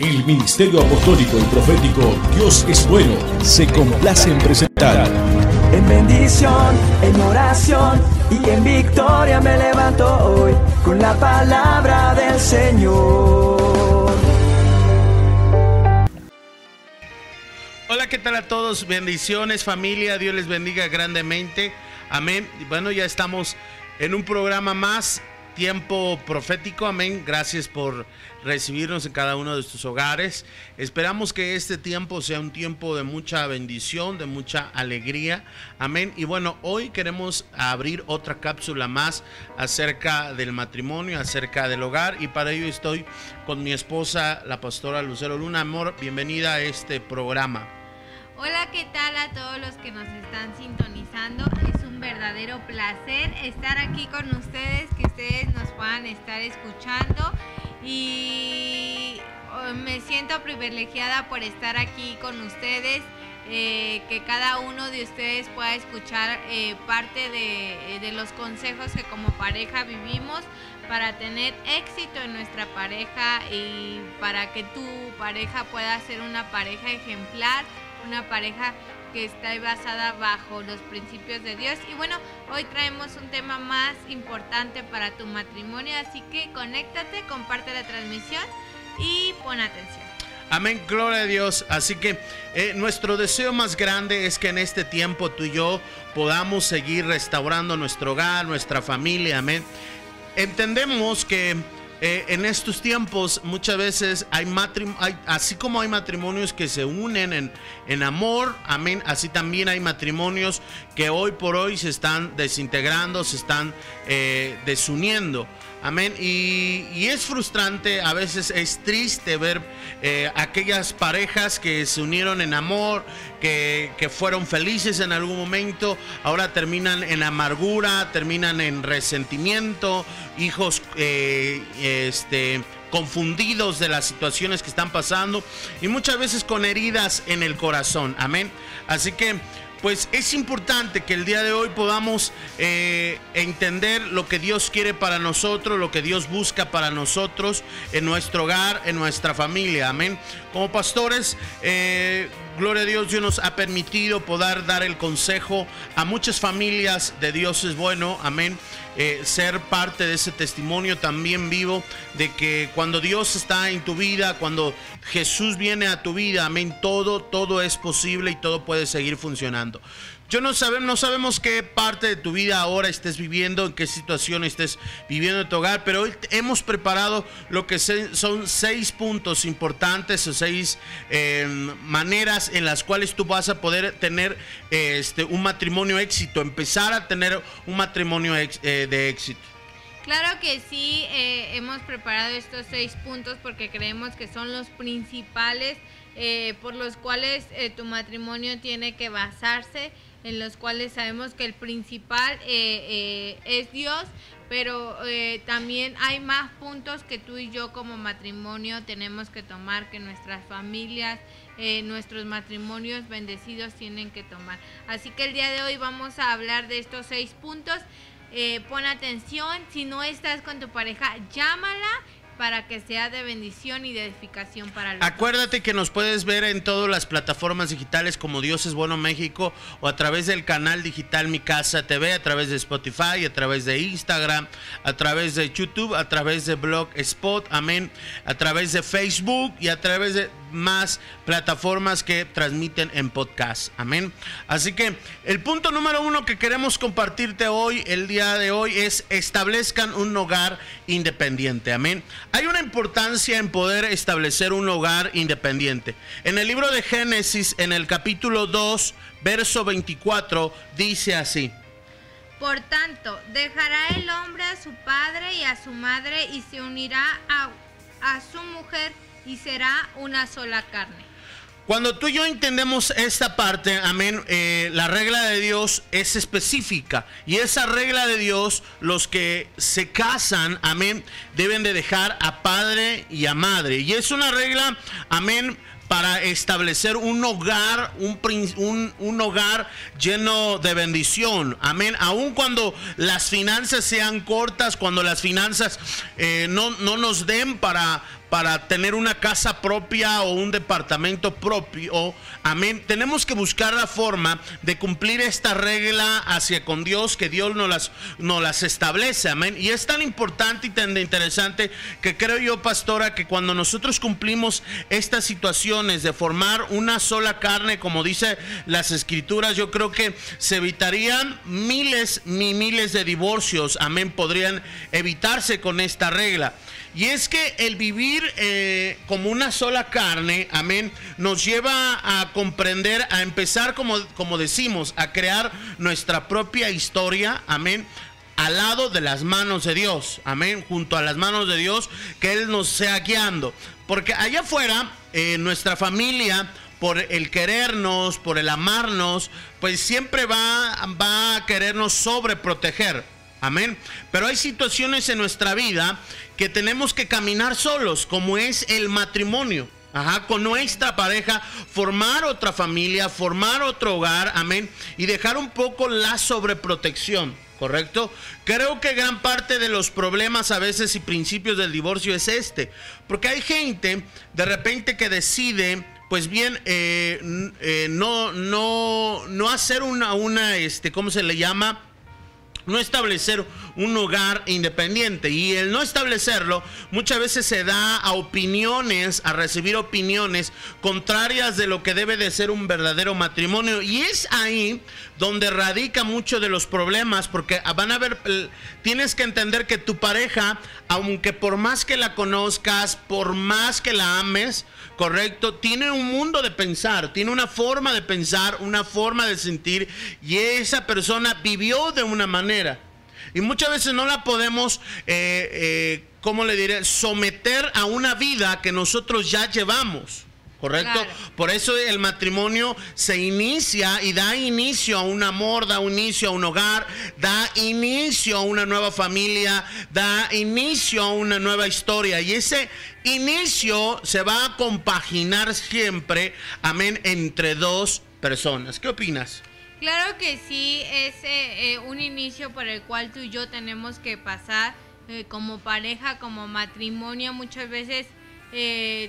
El Ministerio Apostólico y Profético Dios es Bueno se complace en presentar. En bendición, en oración y en victoria me levanto hoy con la palabra del Señor. Hola, ¿qué tal a todos? Bendiciones familia, Dios les bendiga grandemente. Amén. Bueno, ya estamos en un programa más, tiempo profético. Amén. Gracias por recibirnos en cada uno de sus hogares. Esperamos que este tiempo sea un tiempo de mucha bendición, de mucha alegría. Amén. Y bueno, hoy queremos abrir otra cápsula más acerca del matrimonio, acerca del hogar. Y para ello estoy con mi esposa, la pastora Lucero Luna. Amor, bienvenida a este programa. Hola, ¿qué tal a todos los que nos están sintonizando? Es un verdadero placer estar aquí con ustedes, que ustedes nos puedan estar escuchando y oh, me siento privilegiada por estar aquí con ustedes. Eh, que cada uno de ustedes pueda escuchar eh, parte de, de los consejos que como pareja vivimos para tener éxito en nuestra pareja y para que tu pareja pueda ser una pareja ejemplar, una pareja que está basada bajo los principios de Dios. Y bueno, hoy traemos un tema más importante para tu matrimonio, así que conéctate, comparte la transmisión y pon atención. Amén, gloria a Dios. Así que eh, nuestro deseo más grande es que en este tiempo tú y yo podamos seguir restaurando nuestro hogar, nuestra familia. Amén. Entendemos que eh, en estos tiempos muchas veces hay, hay, así como hay matrimonios que se unen en, en, amor, amén, así también hay matrimonios que hoy por hoy se están desintegrando, se están eh, desuniendo. Amén. Y, es frustrante, a veces es triste ver eh, aquellas parejas que se unieron en amor, que, fueron felices en algún momento, ahora terminan en amargura, terminan en resentimiento, hijos eh, este, confundidos de las situaciones que están pasando y muchas veces con heridas en el corazón. Amén. Así que pues es importante que el día de hoy podamos eh, entender lo que Dios quiere para nosotros, lo que Dios busca para nosotros en nuestro hogar, en nuestra familia. Amén. Como pastores, eh, gloria a Dios, Dios nos ha permitido poder dar el consejo a muchas familias de Dios es bueno. Amén. Eh, ser parte de ese testimonio también vivo de que cuando Dios está en tu vida, cuando Jesús viene a tu vida, amén, todo, todo es posible y todo puede seguir funcionando. Yo no sabemos, no sabemos qué parte de tu vida ahora estés viviendo, en qué situación estés viviendo en tu hogar, pero hoy hemos preparado lo que son seis puntos importantes o seis em, maneras en las cuales tú vas a poder tener este, un matrimonio éxito, empezar a tener un matrimonio eh, de éxito. Claro que sí, eh, hemos preparado estos seis puntos porque creemos que son los principales eh, por los cuales tu matrimonio tiene que basarse en los cuales sabemos que el principal eh, eh, es Dios, pero eh, también hay más puntos que tú y yo como matrimonio tenemos que tomar, que nuestras familias, nuestros matrimonios bendecidos tienen que tomar. Así que el día de hoy vamos a hablar de estos seis puntos. pon atención, si no estás con tu pareja, llámala para que sea de bendición y de edificación para los Acuérdate que nos puedes ver en todas las plataformas digitales como Dios es Bueno México o a través del canal digital Mi Casa TV, a través de Spotify, a través de Instagram, a través de YouTube, a través de Blog Spot, amén, a través de Facebook y a través de más plataformas que transmiten en podcast. Amén. Así que el punto número uno que queremos compartirte hoy, el día de hoy, es establezcan un hogar independiente. Amén. Hay una importancia en poder establecer un hogar independiente. En el libro de Génesis, en el capítulo 2, verso 24, dice así. Por tanto, dejará el hombre a su padre y a su madre y se unirá a, a su mujer y será una sola carne. Cuando tú y yo entendemos esta parte, amén, eh, la regla de Dios es específica. Y esa regla de Dios, los que se casan, amén, deben de dejar a padre y a madre. Y es una regla, amén, para establecer un hogar, un, un, hogar lleno de bendición. Amén. Aun cuando las finanzas sean cortas, cuando las finanzas eh, no, no, nos den para, para tener una casa propia o un departamento propio. Amén. Tenemos que buscar la forma de cumplir esta regla hacia con Dios que Dios nos las, nos las establece. Amén. Y es tan importante y tan interesante que creo yo, pastora, que cuando nosotros cumplimos estas situaciones de formar una sola carne, como dice las escrituras, yo creo que se evitarían miles y miles de divorcios. Amén. Podrían evitarse con esta regla. Y es que el vivir eh, como una sola carne, amén, nos lleva a comprender, a empezar, como, como decimos, a crear nuestra propia historia, amén, al lado de las manos de Dios, amén, junto a las manos de Dios, que Él nos sea guiando. Porque allá afuera, eh, nuestra familia, por el querernos, por el amarnos, pues siempre va, va a querernos sobreproteger. Amén. Pero hay situaciones en nuestra vida que tenemos que caminar solos, como es el matrimonio. Ajá, con nuestra pareja, formar otra familia, formar otro hogar, amén, y dejar un poco la sobreprotección, ¿correcto? Creo que gran parte de los problemas a veces y principios del divorcio es este, porque hay gente de repente que decide pues bien, eh, eh, no, no, no hacer una, una, este, ¿cómo se le llama? No establecer un hogar independiente. Y el no establecerlo muchas veces se da a opiniones, a recibir opiniones contrarias de lo que debe de ser un verdadero matrimonio. Y es ahí donde radica mucho de los problemas, porque van a ver, tienes que entender que tu pareja, aunque por más que la conozcas, por más que la ames, correcto, tiene un mundo de pensar, tiene una forma de pensar, una forma de sentir, y esa persona vivió de una manera. Y muchas veces no la podemos, eh, eh, ¿cómo le diré?, someter a una vida que nosotros ya llevamos. ¿Correcto? Por eso el matrimonio se inicia y da inicio a un amor, da inicio a un hogar, da inicio a una nueva familia, da inicio a una nueva historia. Y ese inicio se va a compaginar siempre, amén, entre dos personas. ¿Qué opinas? Claro que sí, es eh, eh, un inicio por el cual tú y yo tenemos que pasar eh, como pareja, como matrimonio. Muchas veces,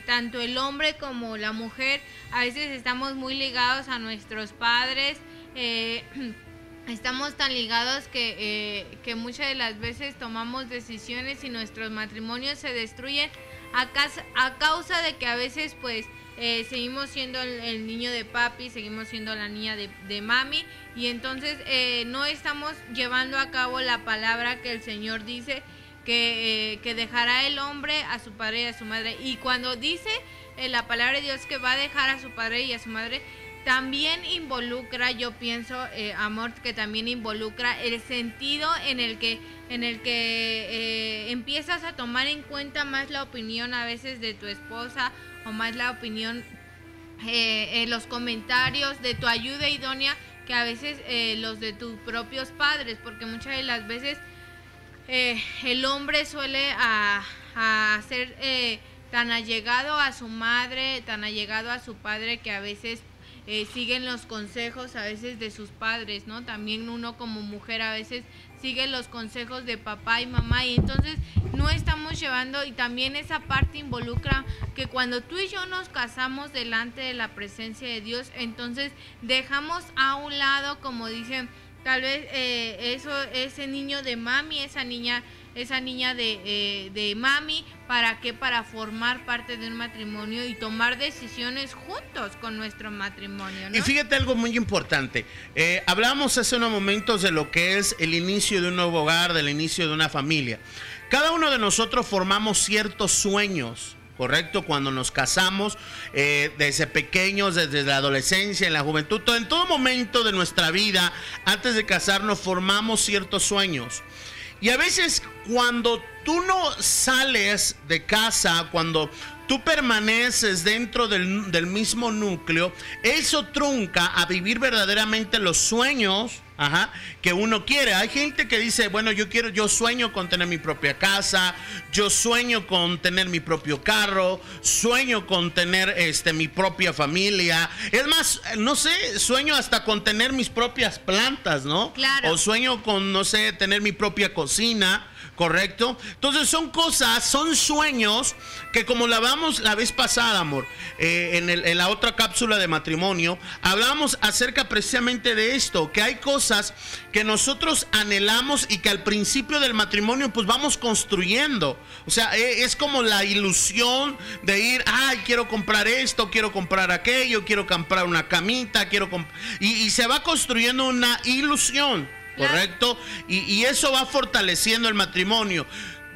tanto el hombre como la mujer, a veces estamos muy ligados a nuestros padres. estamos tan ligados que, que muchas de las veces tomamos decisiones y nuestros matrimonios se destruyen a, a causa de que a veces pues eh, seguimos siendo el, niño de papi, seguimos siendo la niña de, mami y entonces eh, no estamos llevando a cabo la palabra que el Señor dice que, eh, que dejará el hombre a su padre y a su madre. Y cuando dice la palabra de Dios que va a dejar a su padre y a su madre, también involucra, yo pienso, amor, que también involucra el sentido en el que en el que empiezas a tomar en cuenta más la opinión a veces de tu esposa o más la opinión, eh, los comentarios de tu ayuda idónea que a veces eh, los de tus propios padres, porque muchas de las veces eh, el hombre suele a, a ser tan allegado a su madre, tan allegado a su padre que a veces siguen los consejos a veces de sus padres, ¿no? También uno como mujer a veces sigue los consejos de papá y mamá y entonces no estamos llevando y también esa parte involucra que cuando tú y yo nos casamos delante de la presencia de Dios, entonces dejamos a un lado, como dicen, tal vez eh, eso, ese niño de mami, esa niña esa niña de, eh, de mami, ¿para qué? Para formar parte de un matrimonio y tomar decisiones juntos con nuestro matrimonio. Y fíjate algo muy importante. Eh, hablamos hace unos momentos de lo que es el inicio de un nuevo hogar, del inicio de una familia. Cada uno de nosotros formamos ciertos sueños. ¿Correcto? Cuando nos casamos, eh, desde pequeños, desde la adolescencia, en la juventud, en todo momento de nuestra vida, antes de casarnos, formamos ciertos sueños. Y a veces cuando tú no sales de casa, cuando tú permaneces dentro del, del mismo núcleo, eso trunca a vivir verdaderamente los sueños Ajá, que uno quiere. Hay gente que dice, bueno, yo quiero, yo sueño con tener mi propia casa, yo sueño con tener mi propio carro, sueño con tener este mi propia familia. Es más, no sé, sueño hasta con tener mis propias plantas, ¿no? Claro. O sueño con, no sé, tener mi propia cocina. ¿Correcto? Entonces son cosas, son sueños que como la vamos la vez pasada, amor, eh, en, en la otra cápsula de matrimonio, hablamos acerca precisamente de esto, que hay cosas que nosotros anhelamos y que al principio del matrimonio pues vamos construyendo. O sea, e, es como la ilusión de ir, ay, quiero comprar esto, quiero comprar aquello, quiero comprar una camita, quiero y, y se va construyendo una ilusión, ¿correcto? Y, y eso va fortaleciendo el matrimonio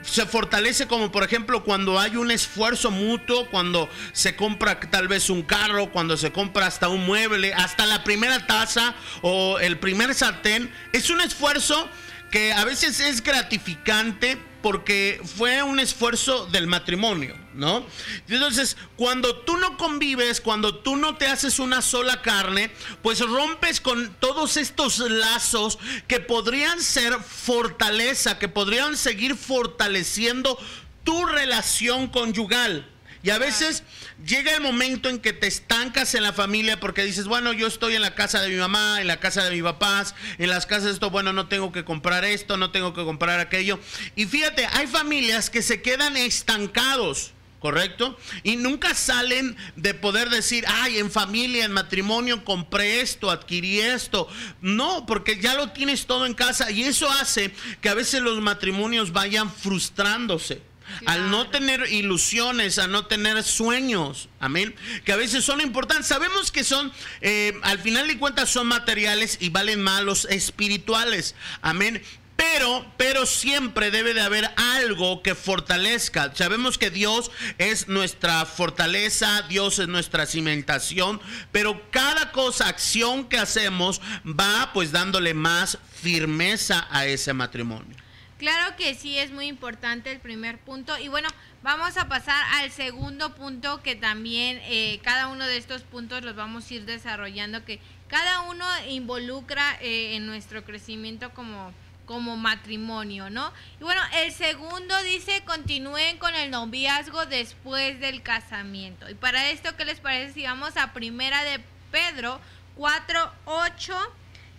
se fortalece como por ejemplo cuando hay un esfuerzo mutuo, cuando se compra tal vez un carro, cuando se compra hasta un mueble, hasta la primera taza o el primer sartén. Es un esfuerzo que a veces es gratificante porque fue un esfuerzo del matrimonio, ¿no? Entonces, cuando tú no convives, cuando tú no te haces una sola carne, pues rompes con todos estos lazos que podrían ser fortaleza, que podrían seguir fortaleciendo tu relación conyugal. Y a veces llega el momento en que te estancas en la familia porque dices, bueno, yo estoy en la casa de mi mamá, en la casa de mi papás, en las casas de esto, bueno, no tengo que comprar esto, no tengo que comprar aquello. Y fíjate, hay familias que se quedan estancados. ¿correcto? Y nunca salen de poder decir, ay, en familia, en matrimonio, compré esto, adquirí esto. No, porque ya lo tienes todo en casa y eso hace que a veces los matrimonios vayan frustrándose. Al no tener ilusiones, a no tener sueños, amén, que a veces son importantes. Sabemos que son, eh, al final de cuentas, son materiales y valen más los espirituales, amén. Pero, pero siempre debe de haber algo que fortalezca. Sabemos que Dios es nuestra fortaleza, Dios es nuestra cimentación, pero cada cosa, acción que hacemos va pues dándole más firmeza a ese matrimonio. Claro que sí, es muy importante el primer punto. Y bueno, vamos a pasar al segundo punto que también eh, cada uno de estos puntos los vamos a ir desarrollando, que cada uno involucra eh, en nuestro crecimiento como, como matrimonio, ¿no? Y bueno, el segundo dice continúen con el noviazgo después del casamiento. Y para esto, ¿qué les parece si vamos a primera de Pedro 4.8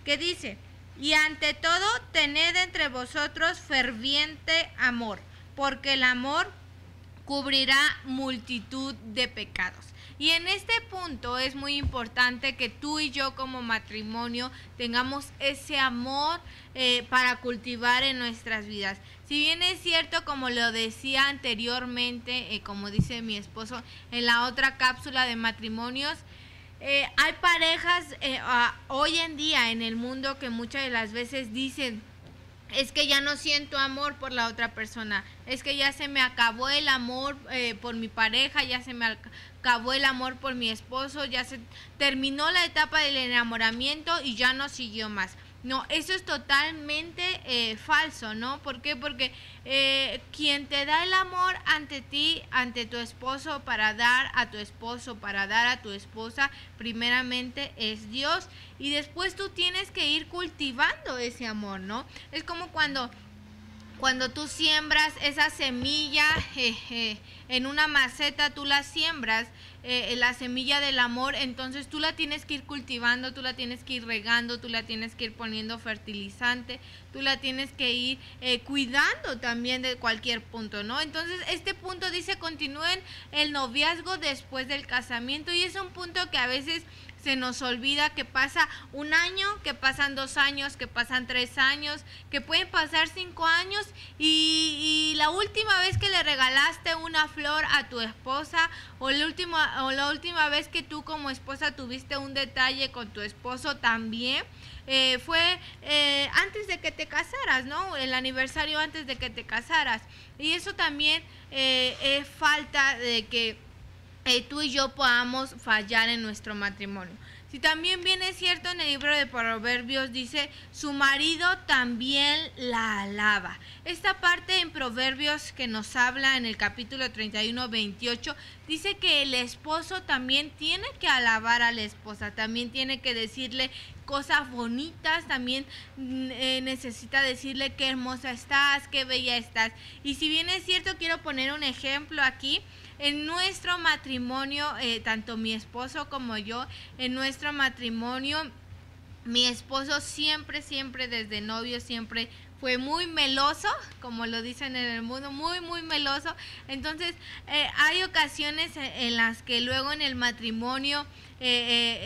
que dice... Y ante todo, tened entre vosotros ferviente amor, porque el amor cubrirá multitud de pecados. Y en este punto es muy importante que tú y yo como matrimonio tengamos ese amor eh, para cultivar en nuestras vidas. Si bien es cierto, como lo decía anteriormente, eh, como dice mi esposo en la otra cápsula de matrimonios, eh, hay parejas eh, hoy en día en el mundo que muchas de las veces dicen, es que ya no siento amor por la otra persona, es que ya se me acabó el amor eh, por mi pareja, ya se me acabó el amor por mi esposo, ya se terminó la etapa del enamoramiento y ya no siguió más. No, eso es totalmente eh, falso, ¿no? ¿Por qué? Porque eh, quien te da el amor ante ti, ante tu esposo, para dar a tu esposo, para dar a tu esposa, primeramente es Dios. Y después tú tienes que ir cultivando ese amor, ¿no? Es como cuando cuando tú siembras esa semilla en una maceta, tú la siembras, eh, la semilla del amor, entonces tú la tienes que ir cultivando, tú la tienes que ir regando, tú la tienes que ir poniendo fertilizante, tú la tienes que ir eh, cuidando también de cualquier punto, ¿no? Entonces este punto dice continúen el noviazgo después del casamiento y es un punto que a veces se nos olvida que pasa un año, que pasan dos años, que pasan tres años, que pueden pasar cinco años y, la última vez que le regalaste una flor a tu esposa o la, última, o la última vez que tú como esposa tuviste un detalle con tu esposo también. Eh, fue eh, antes de que te casaras, ¿no? El aniversario antes de que te casaras. Y eso también eh, es falta de que eh, tú y yo podamos fallar en nuestro matrimonio. Si también viene cierto en el libro de Proverbios, dice, su marido también la alaba. Esta parte en Proverbios que nos habla en el capítulo 31, 28, dice que el esposo también tiene que alabar a la esposa, también tiene que decirle cosas bonitas, también mm, eh, necesita decirle qué hermosa estás, qué bella estás. Y si bien es cierto, quiero poner un ejemplo aquí. En nuestro matrimonio, eh, tanto mi esposo como yo, en nuestro matrimonio, mi esposo siempre, siempre desde novio, siempre fue muy meloso, como lo dicen en el mundo, muy, muy meloso. Entonces, eh, hay ocasiones en las que luego en el matrimonio eh,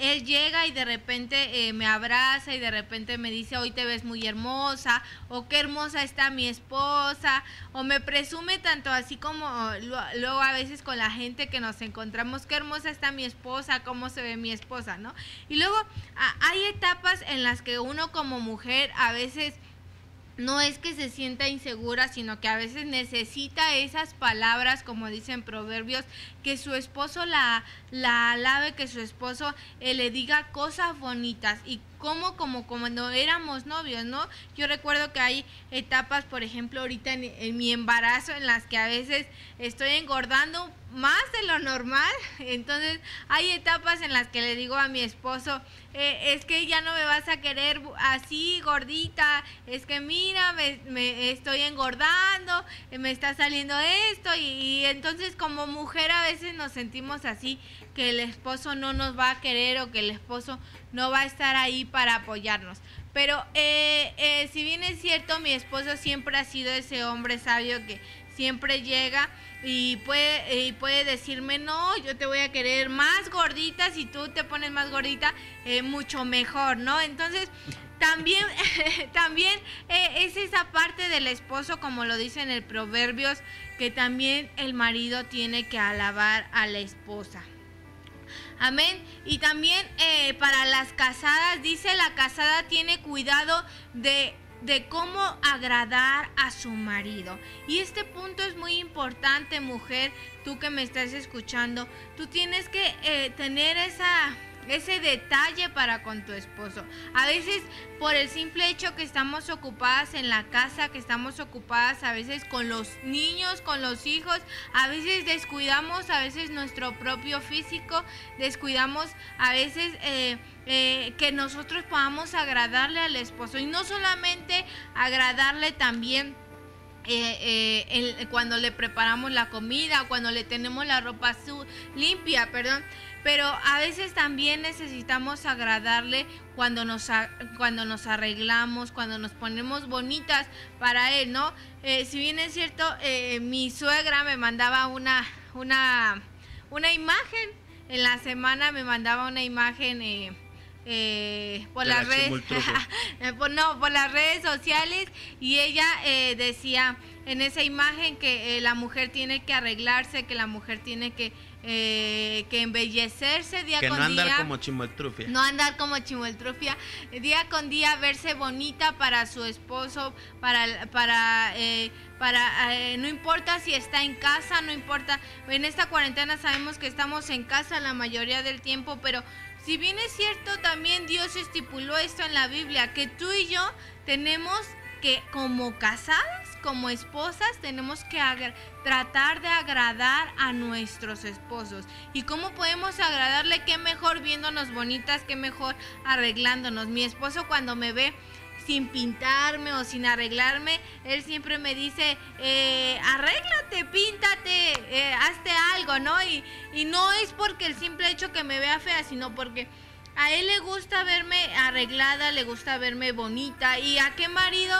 eh, él llega y de repente me abraza y de repente me dice, hoy te ves muy hermosa, o qué hermosa está mi esposa, o me presume tanto así como luego a veces con la gente que nos encontramos, qué hermosa está mi esposa, cómo se ve mi esposa, ¿no? Y luego hay etapas en las que uno como mujer a veces no es que se sienta insegura, sino que a veces necesita esas palabras, como dicen proverbios, que su esposo la, la alabe, que su esposo eh, le diga cosas bonitas. Y como, como cuando éramos novios, ¿no? Yo recuerdo que hay etapas, por ejemplo, ahorita en mi embarazo, en las que a veces estoy engordando más de lo normal. Entonces hay etapas en las que le digo a mi esposo, eh, es que ya no me vas a querer así gordita, es que mira, me, estoy engordando, eh, me está saliendo esto y, entonces como mujer a veces nos sentimos así, que el esposo no nos va a querer o que el esposo no va a estar ahí para apoyarnos. Pero eh, si bien es cierto, mi esposo siempre ha sido ese hombre sabio que siempre llega y puede, y puede decirme, no, yo te voy a querer más gordita, si tú te pones más gordita, eh, mucho mejor, ¿no? Entonces, también, también eh, es esa parte del esposo, como lo dice en el Proverbios, que también el marido tiene que alabar a la esposa. Amén. Y también eh, para las casadas, dice la casada tiene cuidado de de cómo agradar a su marido. Y este punto es muy importante, mujer, tú que me estás escuchando. Tú tienes que eh, tener esa ese detalle para con tu esposo. A veces por el simple hecho que estamos ocupadas en la casa, que estamos ocupadas a veces con los niños, con los hijos, a veces descuidamos a veces nuestro propio físico, descuidamos a veces... Eh, eh, que nosotros podamos agradarle al esposo y no solamente agradarle también eh, cuando le preparamos la comida, cuando le tenemos la ropa limpia, perdón, pero a veces también necesitamos agradarle cuando nos, cuando nos arreglamos, cuando nos ponemos bonitas para él, ¿no? Eh, si bien es cierto, eh, mi suegra me mandaba una, una, una imagen, en la semana me mandaba una imagen... Eh, por las redes no por las redes sociales y ella decía en esa imagen que la mujer tiene que arreglarse que la mujer tiene que eh, que embellecerse día con día. Que no andar como chimoltrufia. No andar como chimoltrufia. Día con día verse bonita para su esposo, para, para, eh, para eh, no importa si está en casa, no importa. En esta cuarentena sabemos que estamos en casa la mayoría del tiempo, pero si bien es cierto, también Dios estipuló esto en la Biblia, que tú y yo tenemos que como casadas como esposas tenemos que tratar de agradar a nuestros esposos. ¿Y cómo podemos agradarle? ¿Qué mejor viéndonos bonitas? ¿Qué mejor arreglándonos? Mi esposo cuando me ve sin pintarme o sin arreglarme, él siempre me dice, eh, arréglate, píntate, eh, hazte algo, ¿no? Y, y no es porque el simple hecho que me vea fea, sino porque a él le gusta verme arreglada, le gusta verme bonita. ¿Y a qué marido?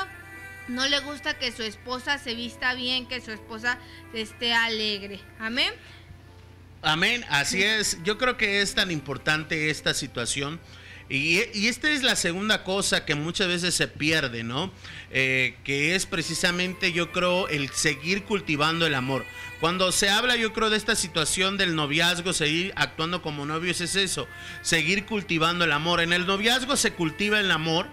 No le gusta que su esposa se vista bien, que su esposa esté alegre. Amén. Amén, así es. Yo creo que es tan importante esta situación. Y, esta es la segunda cosa que muchas veces se pierde, ¿no? Eh, que es precisamente, yo creo, el seguir cultivando el amor. Cuando se habla, yo creo, de esta situación del noviazgo, seguir actuando como novios, es eso, seguir cultivando el amor. En el noviazgo se cultiva el amor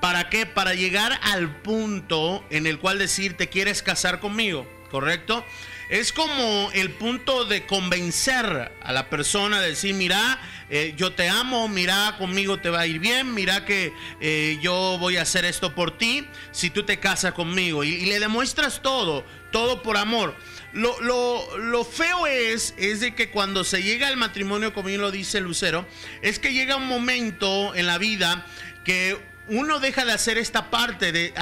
¿Para qué? Para llegar al punto en el cual decir, te quieres casar conmigo, ¿correcto? Es como el punto de convencer a la persona, de decir, mira, eh, yo te amo, mira, conmigo te va a ir bien, mira que eh, yo voy a hacer esto por ti si tú te casas conmigo. Y, le demuestras todo, todo por amor. Lo, lo, lo, feo es, es de que cuando se llega al matrimonio, como bien lo dice Lucero, es que llega un momento en la vida que uno deja de hacer esta parte de,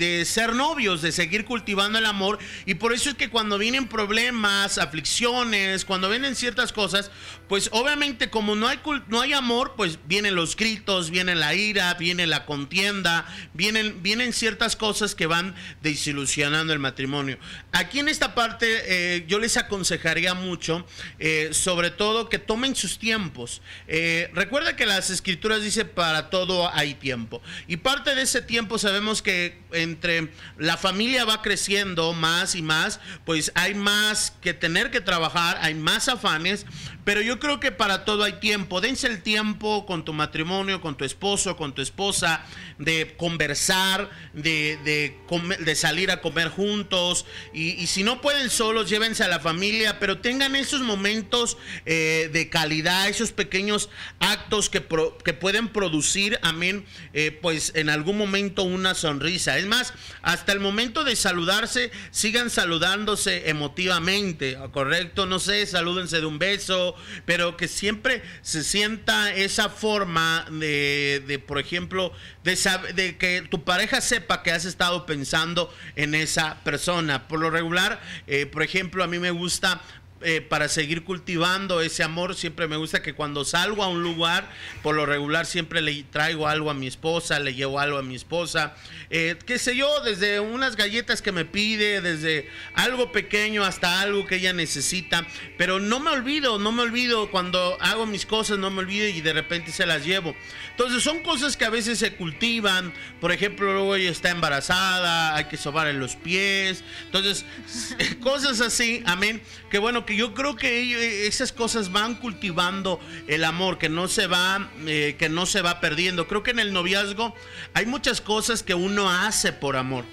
de ser novios, de seguir cultivando el amor. Y por eso es que cuando vienen problemas, aflicciones, cuando vienen ciertas cosas, pues obviamente como no hay, no hay amor, pues vienen los gritos, viene la ira, viene la contienda, vienen, vienen ciertas cosas que van desilusionando el matrimonio. Aquí en esta parte eh, yo les aconsejaría mucho, eh, sobre todo que tomen sus tiempos. Eh, recuerda que las escrituras dice para todo hay tiempo. Y parte de ese tiempo sabemos que entre la familia va creciendo más y más, pues hay más que tener que trabajar, hay más afanes, pero yo creo que para todo hay tiempo. Dense el tiempo con tu matrimonio, con tu esposo, con tu esposa, de conversar, de, de, salir a comer juntos. Y, si no pueden solos, llévense a la familia, pero tengan esos momentos eh, de calidad, esos pequeños actos que, que pueden producir, amén, eh, pues en algún momento una sonrisa. Es más, hasta el momento de saludarse, sigan saludándose emotivamente, ¿correcto? No sé, salúdense de un beso, pero que siempre se sienta esa forma de, de por ejemplo, de, de que tu pareja sepa que has estado pensando en esa persona. Por lo regular, eh, por ejemplo, a mí me gusta eh, para seguir cultivando ese amor, siempre me gusta que cuando salgo a un lugar, por lo regular siempre le traigo algo a mi esposa, le llevo algo a mi esposa, eh, qué sé yo, desde unas galletas que me pide, desde algo pequeño hasta algo que ella necesita, pero no me olvido, no me olvido cuando hago mis cosas, no me olvido y de repente se las llevo. Entonces son cosas que a veces se cultivan, por ejemplo, luego ella está embarazada, hay que sobarle los pies, entonces cosas así, amén, que bueno, yo creo que esas cosas van cultivando el amor, que no se va, eh, que no se va perdiendo. Creo que en el noviazgo hay muchas cosas que uno hace por amor,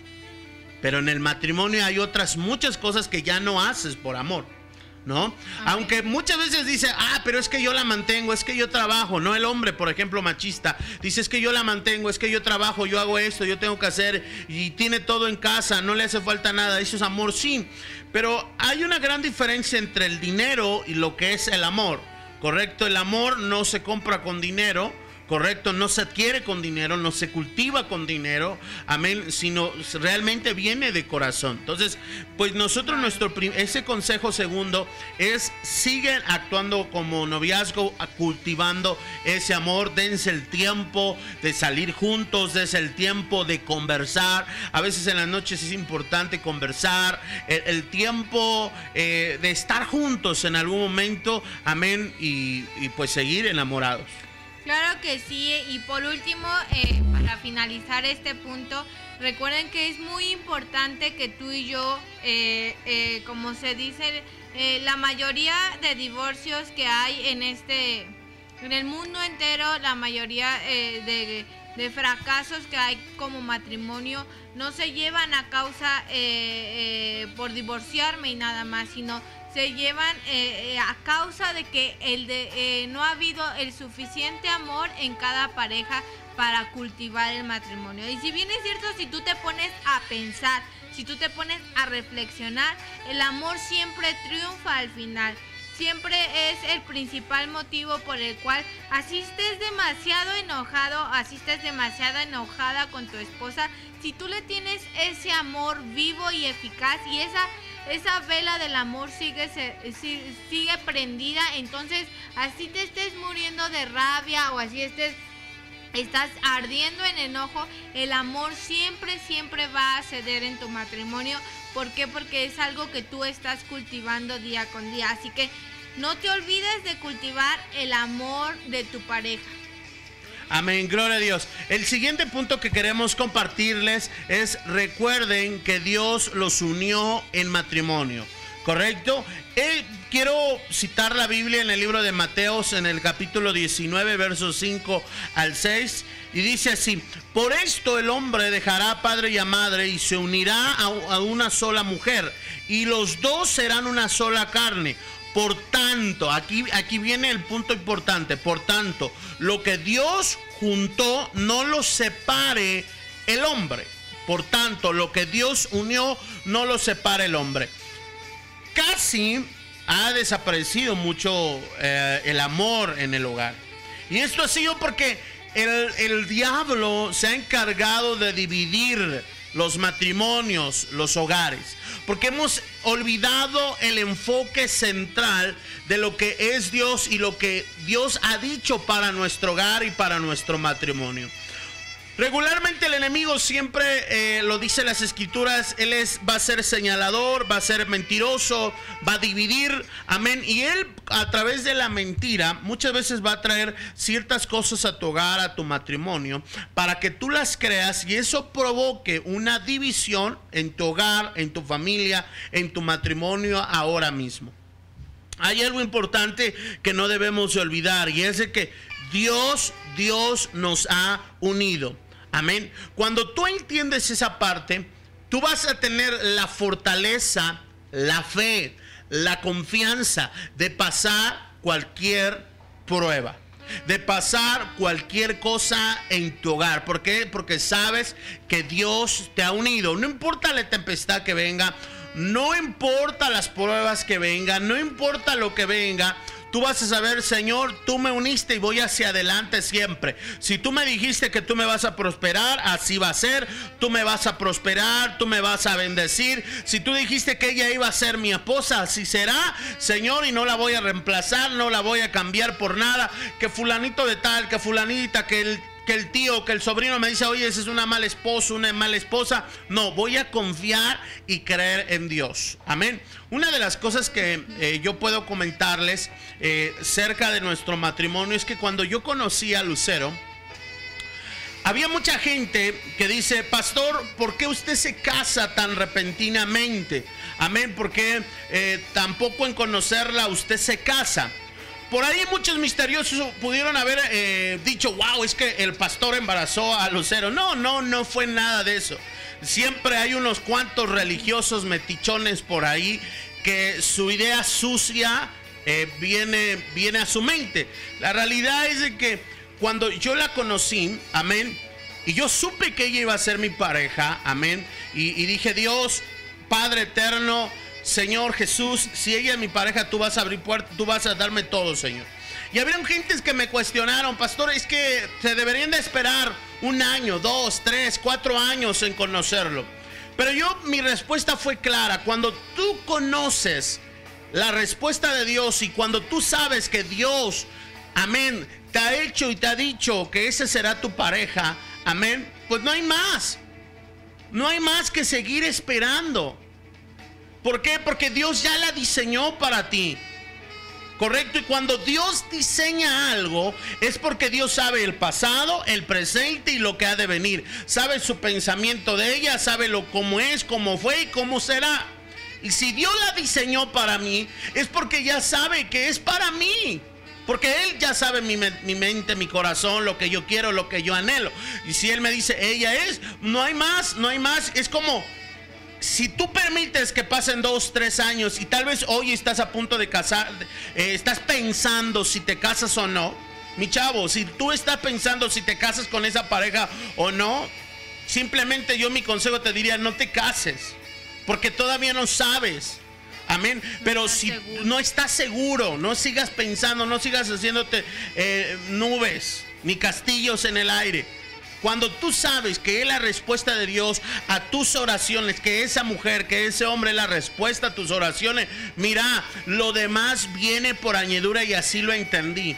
pero en el matrimonio hay otras muchas cosas que ya no haces por amor. ¿No? Aunque muchas veces dice, ah, pero es que yo la mantengo, es que yo trabajo, no el hombre, por ejemplo, machista, dice, es que yo la mantengo, es que yo trabajo, yo hago esto, yo tengo que hacer, y tiene todo en casa, no le hace falta nada, eso es amor, sí, pero hay una gran diferencia entre el dinero y lo que es el amor, ¿correcto? El amor no se compra con dinero, correcto, no se adquiere con dinero, no se cultiva con dinero, amén, sino realmente viene de corazón. Entonces, pues nosotros nuestro ese consejo segundo es siguen actuando como noviazgo, cultivando ese amor, dense el tiempo de salir juntos, dense el tiempo de conversar. A veces en las noches es importante conversar, el, tiempo eh, de estar juntos en algún momento, amén, y pues seguir enamorados. Claro que sí, y por último, eh, para finalizar este punto, recuerden que es muy importante que tú y yo, eh, eh, como se dice, la mayoría de divorcios que hay en este, en el mundo entero, la mayoría de, de, fracasos que hay como matrimonio, no se llevan a causa por divorciarme y nada más, sino se llevan eh, eh, a causa de que el de, eh, no ha habido el suficiente amor en cada pareja para cultivar el matrimonio. Y si bien es cierto, si tú te pones a pensar, si tú te pones a reflexionar, el amor siempre triunfa al final. Siempre es el principal motivo por el cual así estés demasiado enojado, así estés demasiado enojada con tu esposa, si tú le tienes ese amor vivo y eficaz y esa esa vela del amor sigue, sigue prendida, entonces así te estés muriendo de rabia o así estés estás ardiendo en enojo, el amor siempre, siempre va a ceder en tu matrimonio. ¿Por qué? Porque es algo que tú estás cultivando día con día. Así que no te olvides de cultivar el amor de tu pareja. Amén, gloria a Dios. El siguiente punto que queremos compartirles es recuerden que Dios los unió en matrimonio. ¿Correcto? Eh, quiero citar la Biblia en el libro de Mateos en el capítulo 19, versos 5 al 6. Y dice así, por esto el hombre dejará padre y madre y se unirá a, a una sola mujer. Y los dos serán una sola carne. Por tanto, aquí, aquí viene el punto importante. Por tanto, lo que Dios juntó, no lo separe el hombre. Por tanto, lo que Dios unió, no lo separe el hombre. Casi ha desaparecido mucho eh, el amor en el hogar. Y esto ha sido porque el, el diablo se ha encargado de dividir los matrimonios, los hogares. Porque hemos olvidado el enfoque central de lo que es Dios y lo que Dios ha dicho para nuestro hogar y para nuestro matrimonio. Regularmente el enemigo siempre eh, lo dice las escrituras, él es, va a ser señalador, va a ser mentiroso, va a dividir, amén. Y él a través de la mentira muchas veces va a traer ciertas cosas a tu hogar, a tu matrimonio, para que tú las creas y eso provoque una división en tu hogar, en tu familia, en tu matrimonio ahora mismo. Hay algo importante que no debemos olvidar y es de que Dios, Dios nos ha unido. Amén. Cuando tú entiendes esa parte, tú vas a tener la fortaleza, la fe, la confianza de pasar cualquier prueba de pasar cualquier cosa en tu hogar. ¿Por qué? Porque sabes que Dios te ha unido. No importa la tempestad que venga, no importa las pruebas que vengan, no importa lo que venga, Tú vas a saber, Señor, tú me uniste y voy hacia adelante siempre. Si tú me dijiste que tú me vas a prosperar, así va a ser. Tú me vas a prosperar, tú me vas a bendecir. Si tú dijiste que ella iba a ser mi esposa, así será, Señor, y no la voy a reemplazar, no la voy a cambiar por nada. Que fulanito de tal, que fulanita, que el que el tío, que el sobrino me dice, oye, esa es una mala esposa, una mala esposa. No, voy a confiar y creer en Dios. Amén. Una de las cosas que eh, yo puedo comentarles eh, cerca de nuestro matrimonio es que cuando yo conocí a Lucero, había mucha gente que dice, pastor, ¿por qué usted se casa tan repentinamente? Amén, porque eh, tampoco en conocerla usted se casa. Por ahí muchos misteriosos pudieron haber eh, dicho, wow, es que el pastor embarazó a Lucero. No, no, no fue nada de eso. Siempre hay unos cuantos religiosos metichones por ahí que su idea sucia eh, viene, viene a su mente. La realidad es de que cuando yo la conocí, amén, y yo supe que ella iba a ser mi pareja, amén, y, y dije, Dios, Padre eterno, Señor Jesús, si ella es mi pareja, tú vas a abrir puertas, tú vas a darme todo, Señor. Y habían gentes que me cuestionaron, pastor, es que se deberían de esperar un año, dos, tres, cuatro años en conocerlo. Pero yo, mi respuesta fue clara. Cuando tú conoces la respuesta de Dios y cuando tú sabes que Dios, amén, te ha hecho y te ha dicho que ese será tu pareja, amén, pues no hay más. No hay más que seguir esperando. ¿Por qué? Porque Dios ya la diseñó para ti. Correcto, y cuando Dios diseña algo es porque Dios sabe el pasado, el presente y lo que ha de venir. Sabe su pensamiento de ella, sabe lo cómo es, cómo fue y cómo será. Y si Dios la diseñó para mí, es porque ya sabe que es para mí. Porque Él ya sabe mi, mi, mente, mi corazón, lo que yo quiero, lo que yo anhelo. Y si Él me dice, ella es, no hay más, no hay más. Es como, si tú permites que pasen dos, tres años y tal vez hoy estás a punto de casar, eh, estás pensando si te casas o no, mi chavo, si tú estás pensando si te casas con esa pareja o no, simplemente yo mi consejo te diría, no te cases, porque todavía no sabes. Amén. Pero si no estás seguro, no sigas pensando, no sigas haciéndote eh, nubes ni castillos en el aire. Cuando tú sabes que es la respuesta de Dios a tus oraciones, que esa mujer, que ese hombre es la respuesta a tus oraciones, mira, lo demás viene por añadidura y así lo entendí.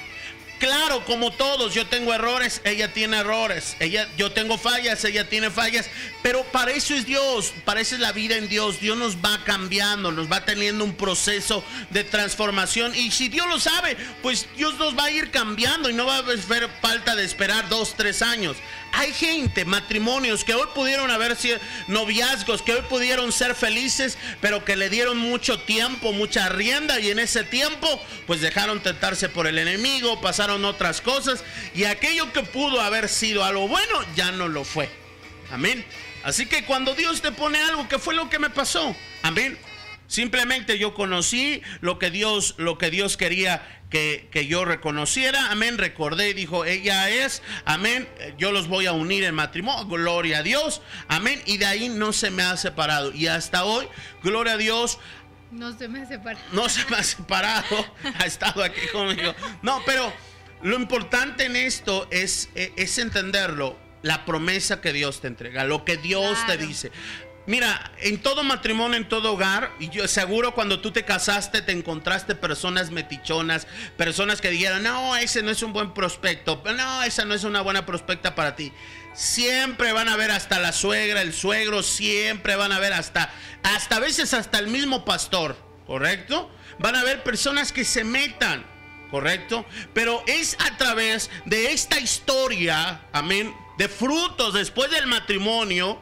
Claro, como todos, yo tengo errores, ella tiene errores, ella, yo tengo fallas, ella tiene fallas, pero para eso es Dios, para eso es la vida en Dios. Dios nos va cambiando, nos va teniendo un proceso de transformación y si Dios lo sabe, pues Dios nos va a ir cambiando y no va a haber falta de esperar dos, tres años. Hay gente, matrimonios que hoy pudieron haber sido noviazgos, que hoy pudieron ser felices, pero que le dieron mucho tiempo, mucha rienda y en ese tiempo pues dejaron tentarse por el enemigo, pasaron otras cosas y aquello que pudo haber sido algo bueno ya no lo fue. Amén. Así que cuando Dios te pone algo, ¿qué fue lo que me pasó? Amén. Simplemente yo conocí lo que Dios, lo que Dios quería que, que, yo reconociera. Amén. Recordé y dijo, ella es. Amén. Yo los voy a unir en matrimonio. Gloria a Dios. Amén. Y de ahí no se me ha separado. Y hasta hoy, gloria a Dios. No se me ha separado. No se me ha separado. ha estado aquí conmigo. No, pero lo importante en esto es, es entenderlo. la promesa que Dios te entrega, lo que Dios te dice. Mira, en todo matrimonio, en todo hogar, y yo seguro cuando tú te casaste te encontraste personas metichonas, personas que dijeron, no, ese no es un buen prospecto, no, esa no es una buena prospecta para ti. Siempre van a ver hasta la suegra, el suegro, siempre van a ver hasta, hasta a veces hasta el mismo pastor, ¿correcto? Van a ver personas que se metan, ¿correcto? Pero es a través de esta historia, amén, de frutos después del matrimonio